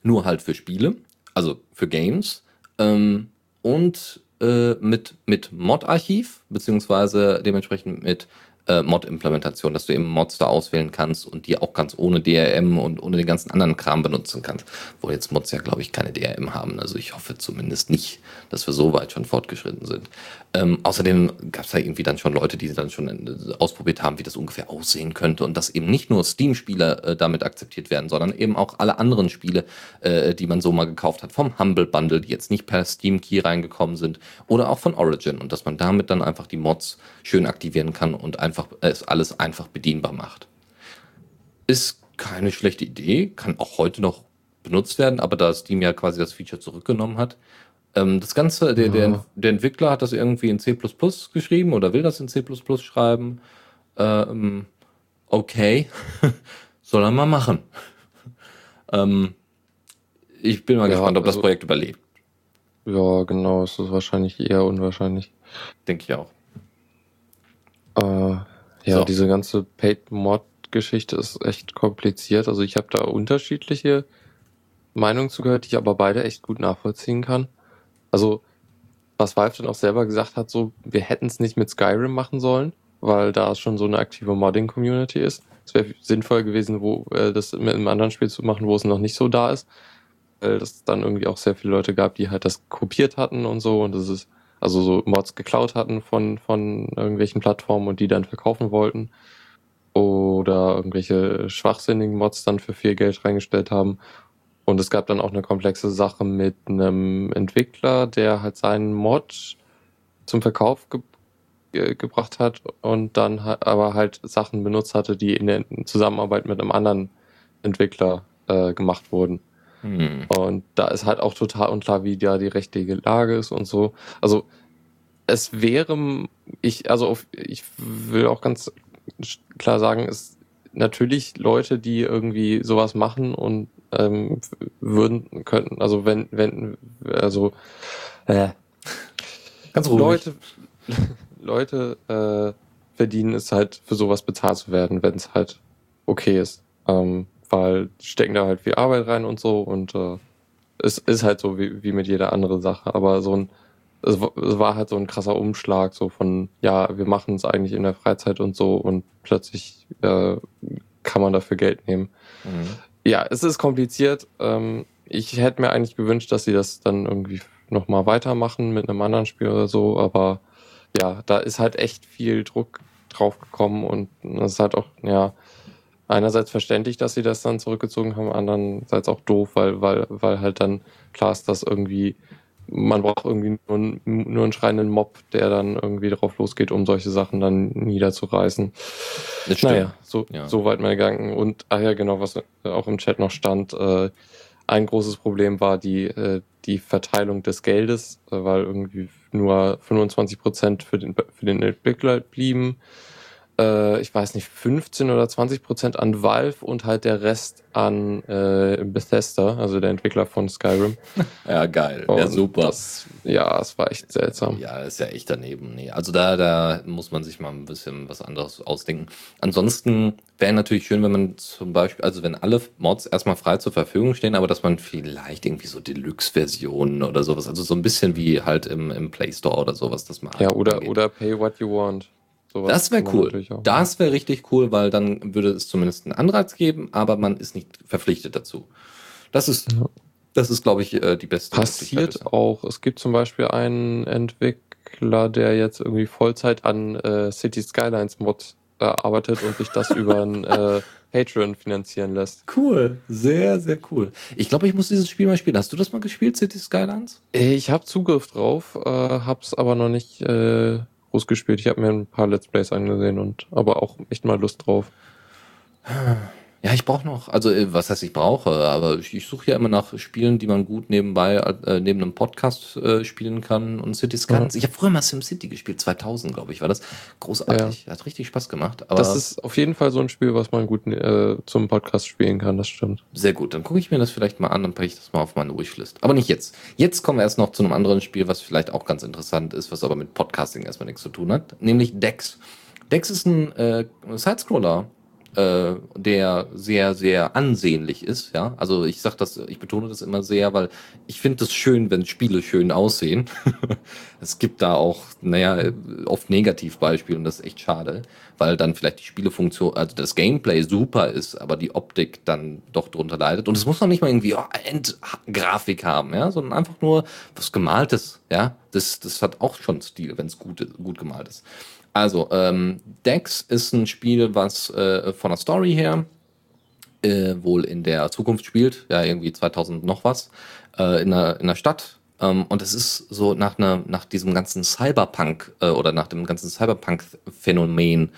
nur halt für Spiele, also für Games ähm, und äh, mit, mit Mod-Archiv, beziehungsweise dementsprechend mit äh, Mod-Implementation, dass du eben Mods da auswählen kannst und die auch ganz ohne DRM und ohne den ganzen anderen Kram benutzen kannst. Wo jetzt Mods ja, glaube ich, keine DRM haben. Also ich hoffe zumindest nicht, dass wir so weit schon fortgeschritten sind. Ähm, außerdem gab es da irgendwie dann schon Leute, die dann schon äh, ausprobiert haben, wie das ungefähr aussehen könnte und dass eben nicht nur Steam-Spiele äh, damit akzeptiert werden, sondern eben auch alle anderen Spiele, äh, die man so mal gekauft hat, vom Humble Bundle, die jetzt nicht per Steam Key reingekommen sind oder auch von Origin und dass man damit dann einfach die Mods schön aktivieren kann und einfach äh, es alles einfach bedienbar macht. Ist keine schlechte Idee, kann auch heute noch benutzt werden, aber da Steam ja quasi das Feature zurückgenommen hat, ähm, das Ganze, der, der, der, Entwickler hat das irgendwie in C geschrieben oder will das in C schreiben. Ähm, okay, soll er mal machen. ähm, ich bin mal ja, gespannt, ob also, das Projekt überlebt. Ja, genau, es ist wahrscheinlich eher unwahrscheinlich. Denke ich auch. Äh, ja, so. diese ganze Paid-Mod-Geschichte ist echt kompliziert. Also ich habe da unterschiedliche Meinungen zugehört, die ich aber beide echt gut nachvollziehen kann. Also, was Valve dann auch selber gesagt hat, so, wir hätten es nicht mit Skyrim machen sollen, weil da schon so eine aktive Modding-Community ist. Es wäre sinnvoll gewesen, wo äh, das mit einem anderen Spiel zu machen, wo es noch nicht so da ist. Weil es dann irgendwie auch sehr viele Leute gab, die halt das kopiert hatten und so und das ist, also so Mods geklaut hatten von, von irgendwelchen Plattformen und die dann verkaufen wollten. Oder irgendwelche schwachsinnigen Mods dann für viel Geld reingestellt haben und es gab dann auch eine komplexe Sache mit einem Entwickler, der halt seinen Mod zum Verkauf ge ge gebracht hat und dann aber halt Sachen benutzt hatte, die in der Zusammenarbeit mit einem anderen Entwickler äh, gemacht wurden. Hm. Und da ist halt auch total unklar, wie da die rechtliche Lage ist und so. Also es wäre, ich, also auf, ich will auch ganz klar sagen, es natürlich Leute, die irgendwie sowas machen und ähm, würden könnten. Also wenn, wenn, also äh, ganz ruhig. Leute, Leute äh, verdienen es halt für sowas bezahlt zu werden, wenn es halt okay ist. Ähm, weil stecken da halt viel Arbeit rein und so und äh, es ist halt so wie, wie mit jeder anderen Sache. Aber so ein es war halt so ein krasser Umschlag, so von, ja, wir machen es eigentlich in der Freizeit und so und plötzlich äh, kann man dafür Geld nehmen. Mhm ja, es ist kompliziert. Ähm, ich hätte mir eigentlich gewünscht, dass sie das dann irgendwie nochmal weitermachen mit einem anderen Spiel oder so, aber ja, da ist halt echt viel Druck drauf gekommen und das ist halt auch, ja, einerseits verständlich, dass sie das dann zurückgezogen haben, andererseits auch doof, weil, weil, weil halt dann klar ist, dass irgendwie man braucht irgendwie nur, einen, nur einen schreienden Mob, der dann irgendwie drauf losgeht, um solche Sachen dann niederzureißen. Das stimmt. Naja, so, ja. so weit mein Gedanken. Und, ach ja, genau, was auch im Chat noch stand, äh, ein großes Problem war die, äh, die Verteilung des Geldes, äh, weil irgendwie nur 25 Prozent für den, für den Entwickler blieben äh, ich weiß nicht, 15 oder 20 Prozent an Valve und halt der Rest an äh, Bethesda, also der Entwickler von Skyrim. ja, geil. Ja, super. Das, Ja, es war echt seltsam. Ja, ist ja echt daneben. Nee, also da, da muss man sich mal ein bisschen was anderes ausdenken. Ansonsten wäre natürlich schön, wenn man zum Beispiel, also wenn alle Mods erstmal frei zur Verfügung stehen, aber dass man vielleicht irgendwie so Deluxe-Versionen oder sowas, also so ein bisschen wie halt im, im Play Store oder sowas, das mal. Ja, oder, oder Pay What You Want. Sowas das wäre cool. Das wäre richtig cool, weil dann würde es zumindest einen Anreiz geben, aber man ist nicht verpflichtet dazu. Das ist ja. Das ist, glaube ich, äh, die beste. Passiert auch. Es gibt zum Beispiel einen Entwickler, der jetzt irgendwie Vollzeit an äh, City Skylines Mod äh, arbeitet und sich das über ein äh, Patreon finanzieren lässt. Cool, sehr, sehr cool. Ich glaube, ich muss dieses Spiel mal spielen. Hast du das mal gespielt, City Skylines? Ich habe Zugriff drauf, äh, hab's aber noch nicht äh, groß gespielt. Ich habe mir ein paar Let's Plays angesehen und aber auch echt mal Lust drauf. Ja, ich brauche noch, also äh, was heißt ich brauche, aber ich, ich suche ja immer nach Spielen, die man gut nebenbei äh, neben einem Podcast äh, spielen kann und City Skylines. Ja. Ich habe früher mal SimCity gespielt, 2000 glaube ich, war das großartig. Ja. Hat richtig Spaß gemacht. Aber das ist auf jeden Fall so ein Spiel, was man gut äh, zum Podcast spielen kann, das stimmt. Sehr gut, dann gucke ich mir das vielleicht mal an, dann packe ich das mal auf meine Wishlist. Aber nicht jetzt. Jetzt kommen wir erst noch zu einem anderen Spiel, was vielleicht auch ganz interessant ist, was aber mit Podcasting erstmal nichts zu tun hat, nämlich Dex. Dex ist ein äh, Sidescroller äh, der sehr, sehr ansehnlich ist. Ja, also ich sage das, ich betone das immer sehr, weil ich finde es schön, wenn Spiele schön aussehen. es gibt da auch, naja, oft Negativbeispiele und das ist echt schade, weil dann vielleicht die Spielefunktion, also das Gameplay super ist, aber die Optik dann doch drunter leidet. Und es muss noch nicht mal irgendwie oh, Endgrafik haben, ja, sondern einfach nur was gemaltes, ja. Das, das hat auch schon Stil, wenn es gut, gut gemalt ist. Also, ähm, Dex ist ein Spiel, was äh, von der Story her äh, wohl in der Zukunft spielt, ja, irgendwie 2000 noch was, äh, in, einer, in einer Stadt. Ähm, und es ist so nach, einer, nach diesem ganzen Cyberpunk äh, oder nach dem ganzen Cyberpunk-Phänomen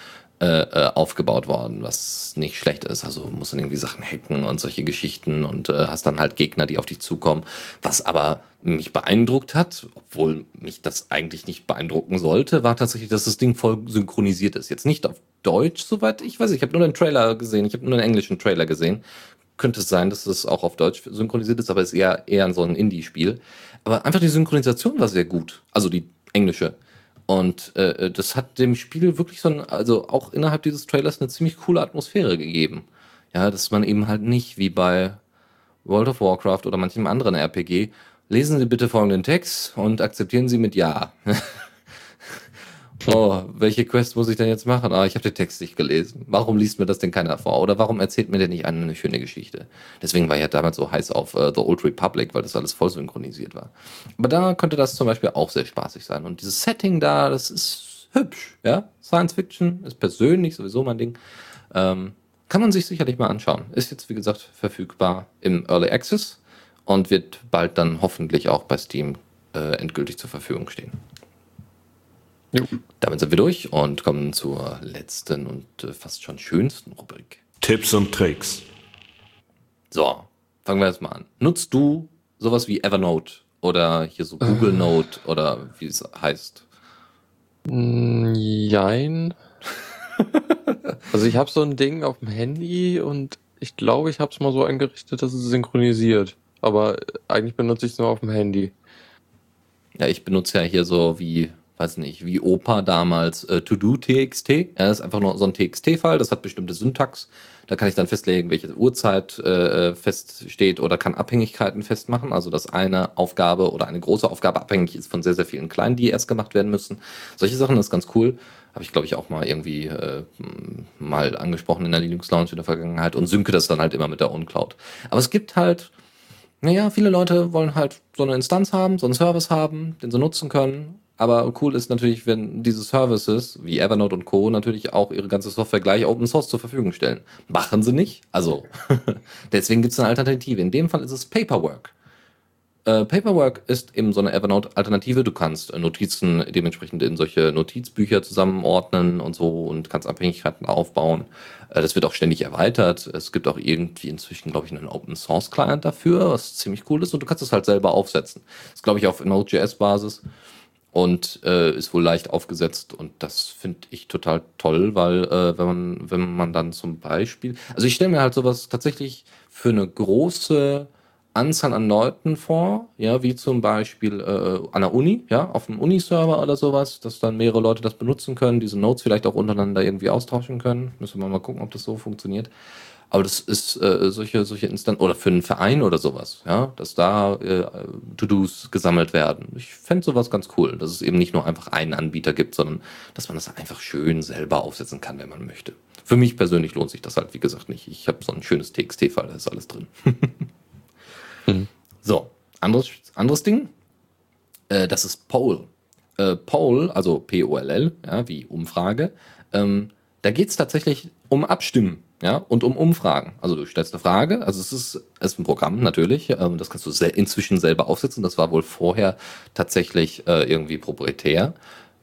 äh, äh, aufgebaut worden, was nicht schlecht ist. Also musst dann irgendwie Sachen hacken und solche Geschichten und äh, hast dann halt Gegner, die auf dich zukommen. Was aber mich beeindruckt hat, obwohl mich das eigentlich nicht beeindrucken sollte, war tatsächlich, dass das Ding voll synchronisiert ist. Jetzt nicht auf Deutsch, soweit ich weiß. Ich habe nur den Trailer gesehen. Ich habe nur den englischen Trailer gesehen. Könnte es sein, dass es auch auf Deutsch synchronisiert ist, aber es ist eher, eher so ein Indie-Spiel. Aber einfach die Synchronisation war sehr gut. Also die englische. Und äh, äh, das hat dem Spiel wirklich so ein, also auch innerhalb dieses Trailers eine ziemlich coole Atmosphäre gegeben. Ja, dass man eben halt nicht wie bei World of Warcraft oder manchem anderen RPG, lesen Sie bitte folgenden Text und akzeptieren Sie mit Ja. Oh, welche Quest muss ich denn jetzt machen? Ah, ich habe den Text nicht gelesen. Warum liest mir das denn keiner vor? Oder warum erzählt mir denn nicht eine schöne Geschichte? Deswegen war ich ja damals so heiß auf uh, The Old Republic, weil das alles voll synchronisiert war. Aber da könnte das zum Beispiel auch sehr spaßig sein. Und dieses Setting da, das ist hübsch, ja? Science Fiction ist persönlich sowieso mein Ding. Ähm, kann man sich sicherlich mal anschauen. Ist jetzt, wie gesagt, verfügbar im Early Access und wird bald dann hoffentlich auch bei Steam äh, endgültig zur Verfügung stehen. Jo. Damit sind wir durch und kommen zur letzten und äh, fast schon schönsten Rubrik. Tipps und Tricks. So, fangen wir erstmal an. Nutzt du sowas wie Evernote oder hier so Google Note oder wie es heißt? Mm, jein. also ich habe so ein Ding auf dem Handy und ich glaube, ich habe es mal so eingerichtet, dass es synchronisiert. Aber eigentlich benutze ich es nur auf dem Handy. Ja, ich benutze ja hier so wie weiß nicht, wie Opa damals äh, To-Do-TXT. Ja, das ist einfach nur so ein TXT-File, das hat bestimmte Syntax. Da kann ich dann festlegen, welche Uhrzeit äh, feststeht oder kann Abhängigkeiten festmachen. Also, dass eine Aufgabe oder eine große Aufgabe abhängig ist von sehr, sehr vielen kleinen, die erst gemacht werden müssen. Solche Sachen ist ganz cool. Habe ich, glaube ich, auch mal irgendwie äh, mal angesprochen in der Linux Lounge in der Vergangenheit und synke das dann halt immer mit der OwnCloud. Aber es gibt halt, naja, viele Leute wollen halt so eine Instanz haben, so einen Service haben, den sie nutzen können aber cool ist natürlich, wenn diese Services wie Evernote und Co. natürlich auch ihre ganze Software gleich Open Source zur Verfügung stellen. Machen sie nicht. Also, deswegen gibt es eine Alternative. In dem Fall ist es Paperwork. Äh, Paperwork ist eben so eine Evernote-Alternative. Du kannst äh, Notizen dementsprechend in solche Notizbücher zusammenordnen und so und kannst Abhängigkeiten aufbauen. Äh, das wird auch ständig erweitert. Es gibt auch irgendwie inzwischen, glaube ich, einen Open-Source-Client dafür, was ziemlich cool ist. Und du kannst es halt selber aufsetzen. Das ist, glaube ich, auf Node.js-Basis und äh, ist wohl leicht aufgesetzt und das finde ich total toll, weil äh, wenn man wenn man dann zum Beispiel, also ich stelle mir halt sowas tatsächlich für eine große Anzahl an Leuten vor, ja, wie zum Beispiel äh, an der Uni, ja, auf dem Uni-Server oder sowas, dass dann mehrere Leute das benutzen können, diese Notes vielleicht auch untereinander irgendwie austauschen können. Müssen wir mal gucken, ob das so funktioniert. Aber das ist äh, solche, solche Instanzen, oder für einen Verein oder sowas, ja, dass da äh, To-Dos gesammelt werden. Ich fände sowas ganz cool, dass es eben nicht nur einfach einen Anbieter gibt, sondern dass man das einfach schön selber aufsetzen kann, wenn man möchte. Für mich persönlich lohnt sich das halt, wie gesagt, nicht. Ich habe so ein schönes TXT-File, da ist alles drin. mhm. So, anderes, anderes Ding, äh, das ist Poll. Äh, Poll, also P-O-L-L, ja, wie Umfrage, ähm, da geht es tatsächlich um Abstimmen ja, und um Umfragen. Also du stellst eine Frage, also es ist, es ist ein Programm natürlich, ähm, das kannst du inzwischen selber aufsetzen. Das war wohl vorher tatsächlich äh, irgendwie proprietär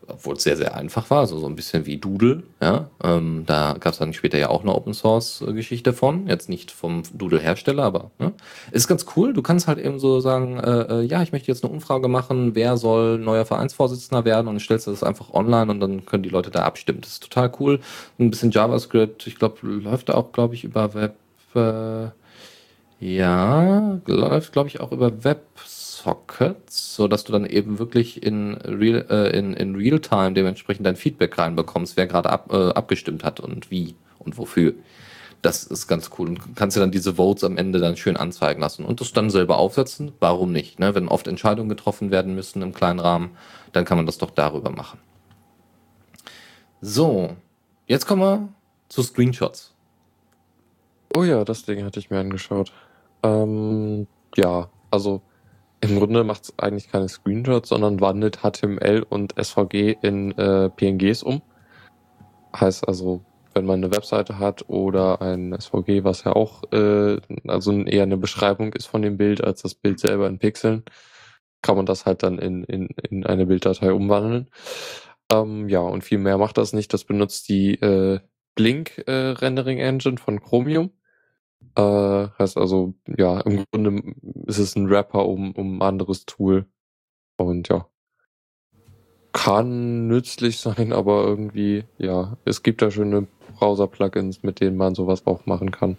obwohl es sehr, sehr einfach war, also so ein bisschen wie Doodle, ja. Ähm, da gab es dann später ja auch eine Open Source Geschichte von, jetzt nicht vom Doodle-Hersteller, aber ne? ist ganz cool. Du kannst halt eben so sagen, äh, äh, ja, ich möchte jetzt eine Umfrage machen, wer soll neuer Vereinsvorsitzender werden und stellst das einfach online und dann können die Leute da abstimmen. Das ist total cool. Ein bisschen JavaScript, ich glaube, läuft auch, glaube ich, über Web. Äh, ja, läuft, glaube ich, auch über Web Sockets, so dass du dann eben wirklich in Real, äh, in, in Realtime dementsprechend dein Feedback reinbekommst, wer gerade ab, äh, abgestimmt hat und wie und wofür. Das ist ganz cool und kannst dir dann diese Votes am Ende dann schön anzeigen lassen und das dann selber aufsetzen. Warum nicht? Ne? Wenn oft Entscheidungen getroffen werden müssen im kleinen Rahmen, dann kann man das doch darüber machen. So, jetzt kommen wir zu Screenshots. Oh ja, das Ding hatte ich mir angeschaut. Ähm, ja, also im Grunde macht es eigentlich keine Screenshots, sondern wandelt HTML und SVG in äh, PNGs um. Heißt also, wenn man eine Webseite hat oder ein SVG, was ja auch äh, also eher eine Beschreibung ist von dem Bild als das Bild selber in Pixeln, kann man das halt dann in, in, in eine Bilddatei umwandeln. Ähm, ja, und viel mehr macht das nicht. Das benutzt die äh, Blink äh, Rendering Engine von Chromium. Äh, heißt also, ja, im Grunde ist es ein Rapper um, um ein anderes Tool. Und ja. Kann nützlich sein, aber irgendwie, ja, es gibt da schöne Browser-Plugins, mit denen man sowas auch machen kann.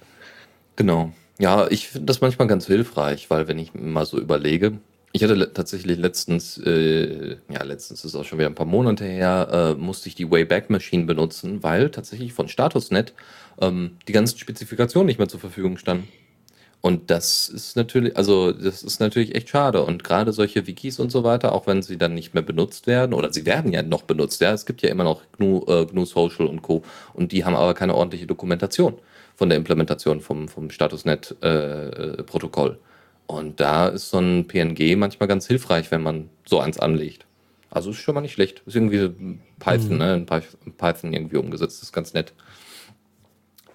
Genau. Ja, ich finde das manchmal ganz hilfreich, weil wenn ich mal so überlege, ich hatte tatsächlich letztens, äh, ja, letztens ist auch schon wieder ein paar Monate her, äh, musste ich die Wayback Machine benutzen, weil tatsächlich von StatusNet ähm, die ganzen Spezifikationen nicht mehr zur Verfügung standen. Und das ist natürlich, also das ist natürlich echt schade. Und gerade solche Wikis und so weiter, auch wenn sie dann nicht mehr benutzt werden, oder sie werden ja noch benutzt, ja, es gibt ja immer noch GNU, äh, GNU Social und Co. Und die haben aber keine ordentliche Dokumentation von der Implementation vom, vom StatusNet-Protokoll. Äh, und da ist so ein PNG manchmal ganz hilfreich, wenn man so eins anlegt. Also ist schon mal nicht schlecht. Ist irgendwie Python, mhm. ne? In Python irgendwie umgesetzt, ist ganz nett.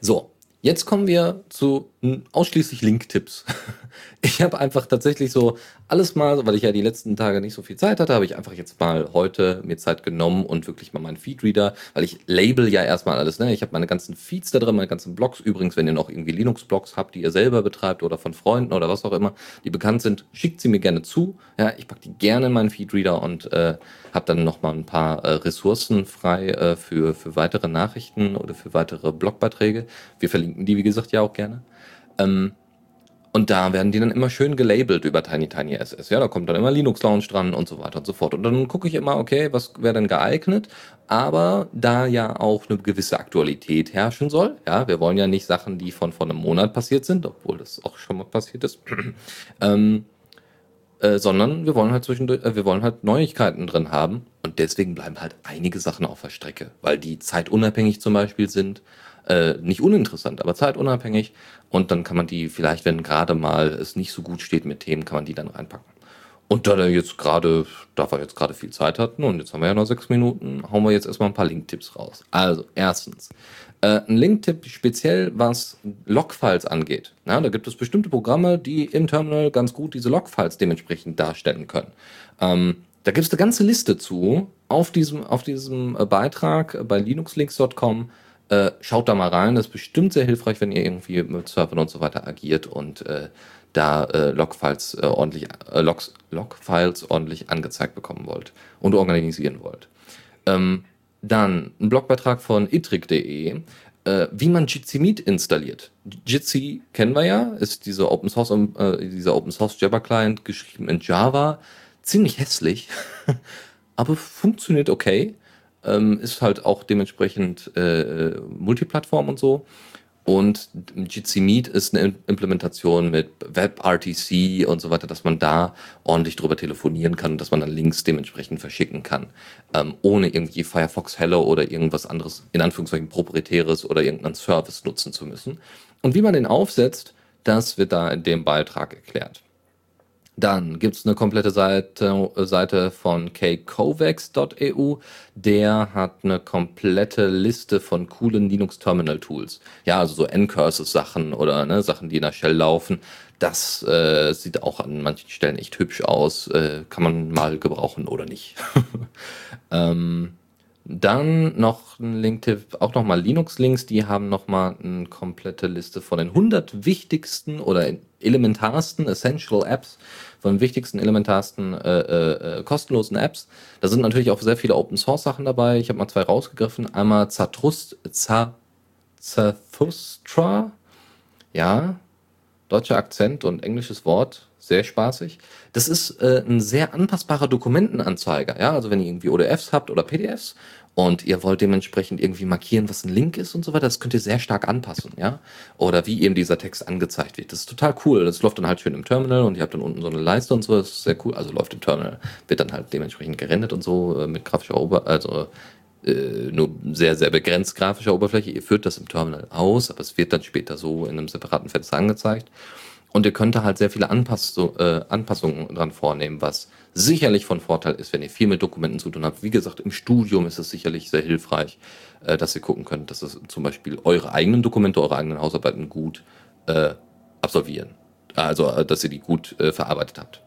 So, Jetzt kommen wir zu ausschließlich Link-Tipps. Ich habe einfach tatsächlich so alles mal, weil ich ja die letzten Tage nicht so viel Zeit hatte, habe ich einfach jetzt mal heute mir Zeit genommen und wirklich mal meinen Feedreader, weil ich label ja erstmal alles. Ne? Ich habe meine ganzen Feeds da drin, meine ganzen Blogs. Übrigens, wenn ihr noch irgendwie Linux-Blogs habt, die ihr selber betreibt oder von Freunden oder was auch immer, die bekannt sind, schickt sie mir gerne zu. Ja, ich packe die gerne in meinen Feedreader und äh, habe dann noch mal ein paar äh, Ressourcen frei äh, für, für weitere Nachrichten oder für weitere Blogbeiträge. Wir verlinken die, wie gesagt, ja auch gerne. Ähm, und da werden die dann immer schön gelabelt über Tiny Tiny SS. Ja, da kommt dann immer Linux Launch dran und so weiter und so fort. Und dann gucke ich immer, okay, was wäre denn geeignet? Aber da ja auch eine gewisse Aktualität herrschen soll, ja, wir wollen ja nicht Sachen, die von vor einem Monat passiert sind, obwohl das auch schon mal passiert ist, ähm, äh, sondern wir wollen halt zwischendurch, äh, wir wollen halt Neuigkeiten drin haben und deswegen bleiben halt einige Sachen auf der Strecke, weil die zeitunabhängig zum Beispiel sind, äh, nicht uninteressant, aber zeitunabhängig und dann kann man die vielleicht, wenn gerade mal es nicht so gut steht mit Themen, kann man die dann reinpacken. Und da wir jetzt gerade, da wir jetzt gerade viel Zeit hatten und jetzt haben wir ja noch sechs Minuten, hauen wir jetzt erstmal ein paar Link-Tipps raus. Also, erstens, äh, ein Link-Tipp speziell, was Logfiles angeht. Ja, da gibt es bestimmte Programme, die im Terminal ganz gut diese Logfiles dementsprechend darstellen können. Ähm, da gibt es eine ganze Liste zu auf diesem, auf diesem äh, Beitrag bei linuxlinks.com. Äh, schaut da mal rein, das ist bestimmt sehr hilfreich, wenn ihr irgendwie mit Servern und so weiter agiert und äh, da äh, Logfiles äh, ordentlich äh, Logs, Logfiles ordentlich angezeigt bekommen wollt und organisieren wollt. Ähm, dann ein Blogbeitrag von itrik.de. äh, wie man Jitsi Meet installiert. Jitsi kennen wir ja, ist diese Open Source, äh, dieser Open Source Java Client geschrieben in Java. Ziemlich hässlich, aber funktioniert okay. Ähm, ist halt auch dementsprechend äh, Multiplattform und so. Und Jitsi Meet ist eine Implementation mit WebRTC und so weiter, dass man da ordentlich drüber telefonieren kann und dass man dann Links dementsprechend verschicken kann, ähm, ohne irgendwie Firefox Hello oder irgendwas anderes, in Anführungszeichen proprietäres oder irgendeinen Service nutzen zu müssen. Und wie man den aufsetzt, das wird da in dem Beitrag erklärt. Dann gibt's eine komplette Seite, Seite von kcovex.eu. Der hat eine komplette Liste von coolen Linux Terminal Tools. Ja, also so Ncurses Sachen oder ne, Sachen, die in der Shell laufen. Das äh, sieht auch an manchen Stellen echt hübsch aus. Äh, kann man mal gebrauchen oder nicht. ähm, dann noch ein Linktipp, auch nochmal Linux-Links, die haben nochmal eine komplette Liste von den 100 wichtigsten oder elementarsten Essential Apps, von den wichtigsten, elementarsten äh, äh, äh, kostenlosen Apps. Da sind natürlich auch sehr viele Open-Source-Sachen dabei. Ich habe mal zwei rausgegriffen. Einmal Zatrust, Zathustra, ja, deutscher Akzent und englisches Wort, sehr spaßig. Das ist äh, ein sehr anpassbarer Dokumentenanzeiger. Ja, also wenn ihr irgendwie ODFs habt oder PDFs und ihr wollt dementsprechend irgendwie markieren, was ein Link ist und so weiter, das könnt ihr sehr stark anpassen, ja. Oder wie eben dieser Text angezeigt wird. Das ist total cool. Das läuft dann halt schön im Terminal und ihr habt dann unten so eine Leiste und so. Das ist sehr cool. Also läuft im Terminal, wird dann halt dementsprechend gerendert und so äh, mit grafischer Ober, also äh, nur sehr, sehr begrenzt grafischer Oberfläche. Ihr führt das im Terminal aus, aber es wird dann später so in einem separaten Fenster angezeigt. Und ihr könnt da halt sehr viele Anpassung, äh, Anpassungen dran vornehmen, was sicherlich von Vorteil ist, wenn ihr viel mit Dokumenten zu tun habt. Wie gesagt, im Studium ist es sicherlich sehr hilfreich, äh, dass ihr gucken könnt, dass es zum Beispiel eure eigenen Dokumente, eure eigenen Hausarbeiten gut äh, absolvieren. Also, äh, dass ihr die gut äh, verarbeitet habt.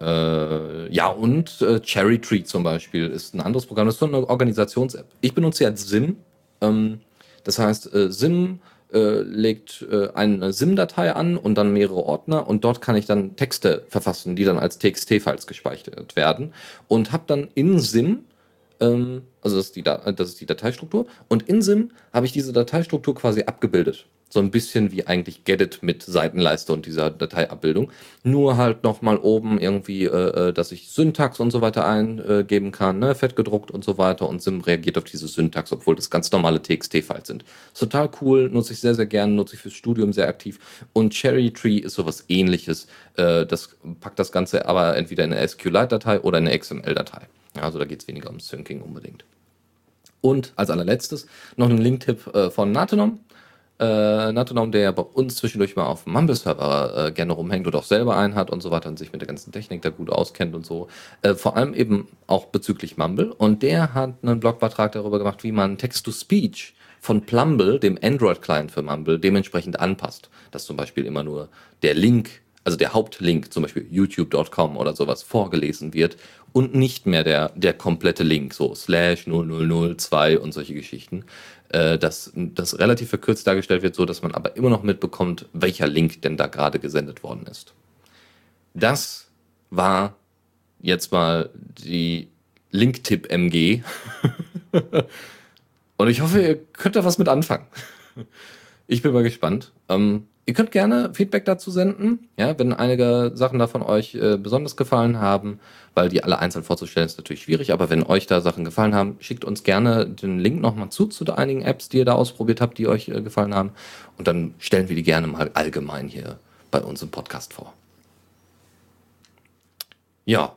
Äh, ja, und äh, Cherry Tree zum Beispiel ist ein anderes Programm. Das ist so eine Organisations-App. Ich benutze ja SIM. Ähm, das heißt, äh, SIM äh, legt äh, eine SIM-Datei an und dann mehrere Ordner und dort kann ich dann Texte verfassen, die dann als TXT-Files gespeichert werden und habe dann in SIM ähm, also das ist, die, das ist die Dateistruktur. Und in SIM habe ich diese Dateistruktur quasi abgebildet. So ein bisschen wie eigentlich Gedit mit Seitenleiste und dieser Dateiabbildung. Nur halt nochmal oben irgendwie, äh, äh, dass ich Syntax und so weiter eingeben kann, ne? fett gedruckt und so weiter. Und SIM reagiert auf diese Syntax, obwohl das ganz normale TXT-Files sind. Ist total cool, nutze ich sehr, sehr gerne, nutze ich fürs Studium sehr aktiv. Und Cherry Tree ist sowas ähnliches. Äh, das packt das Ganze aber entweder in eine SQLite-Datei oder in eine XML-Datei. Also da geht es weniger um Syncing unbedingt. Und als allerletztes noch ein Link-Tipp äh, von Natonom. Äh, der ja bei uns zwischendurch mal auf dem Mumble-Server äh, gerne rumhängt oder auch selber einen hat und so weiter und sich mit der ganzen Technik da gut auskennt und so. Äh, vor allem eben auch bezüglich Mumble. Und der hat einen Blogbeitrag darüber gemacht, wie man Text-to-Speech von Plumble, dem Android-Client für Mumble, dementsprechend anpasst. Dass zum Beispiel immer nur der Link also der Hauptlink, zum Beispiel youtube.com oder sowas, vorgelesen wird und nicht mehr der, der komplette Link, so slash 0002 und solche Geschichten, äh, dass das relativ verkürzt dargestellt wird, so dass man aber immer noch mitbekommt, welcher Link denn da gerade gesendet worden ist. Das war jetzt mal die Link-Tipp MG. und ich hoffe, ihr könnt da was mit anfangen. Ich bin mal gespannt. Ähm, Ihr könnt gerne Feedback dazu senden, ja, wenn einige Sachen davon euch äh, besonders gefallen haben, weil die alle einzeln vorzustellen ist natürlich schwierig, aber wenn euch da Sachen gefallen haben, schickt uns gerne den Link nochmal zu, zu einigen Apps, die ihr da ausprobiert habt, die euch äh, gefallen haben und dann stellen wir die gerne mal allgemein hier bei uns im Podcast vor. Ja,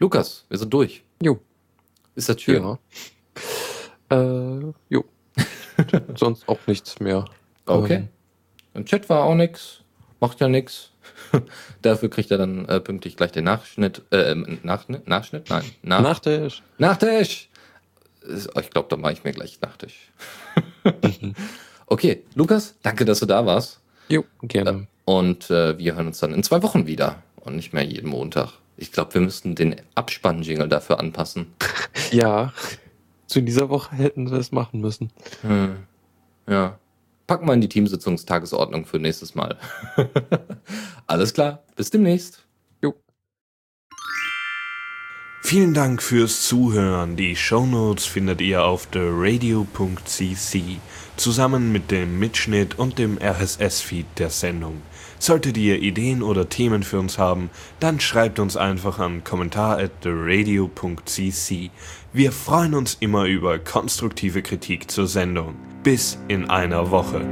Lukas, wir sind durch. Jo. Ist das schön? Ja. Äh, jo. Sonst auch nichts mehr. Okay. Ähm, Im Chat war auch nix, macht ja nix. Dafür kriegt er dann äh, pünktlich gleich den Nachschnitt. Äh, Nachschnitt? Nachschnitt? Nein. Nach Nachtisch. Nachtisch! Ist- Ich glaube, da mache ich mir gleich Nachtisch. okay, Lukas, danke, dass du da warst. Jo, gerne. Und äh, wir hören uns dann in zwei Wochen wieder und nicht mehr jeden Montag. Ich glaube, wir müssten den Abspann-Jingle dafür anpassen. Ja, zu dieser Woche hätten wir es machen müssen. Hm. Ja. Packen wir in die Teamsitzungstagesordnung für nächstes Mal. Alles klar, bis demnächst. Vielen Dank fürs Zuhören. Die Shownotes findet ihr auf theradio.cc zusammen mit dem Mitschnitt und dem RSS-Feed der Sendung. Solltet ihr Ideen oder Themen für uns haben, dann schreibt uns einfach an kommentar at theradio.cc. Wir freuen uns immer über konstruktive Kritik zur Sendung. Bis in einer Woche.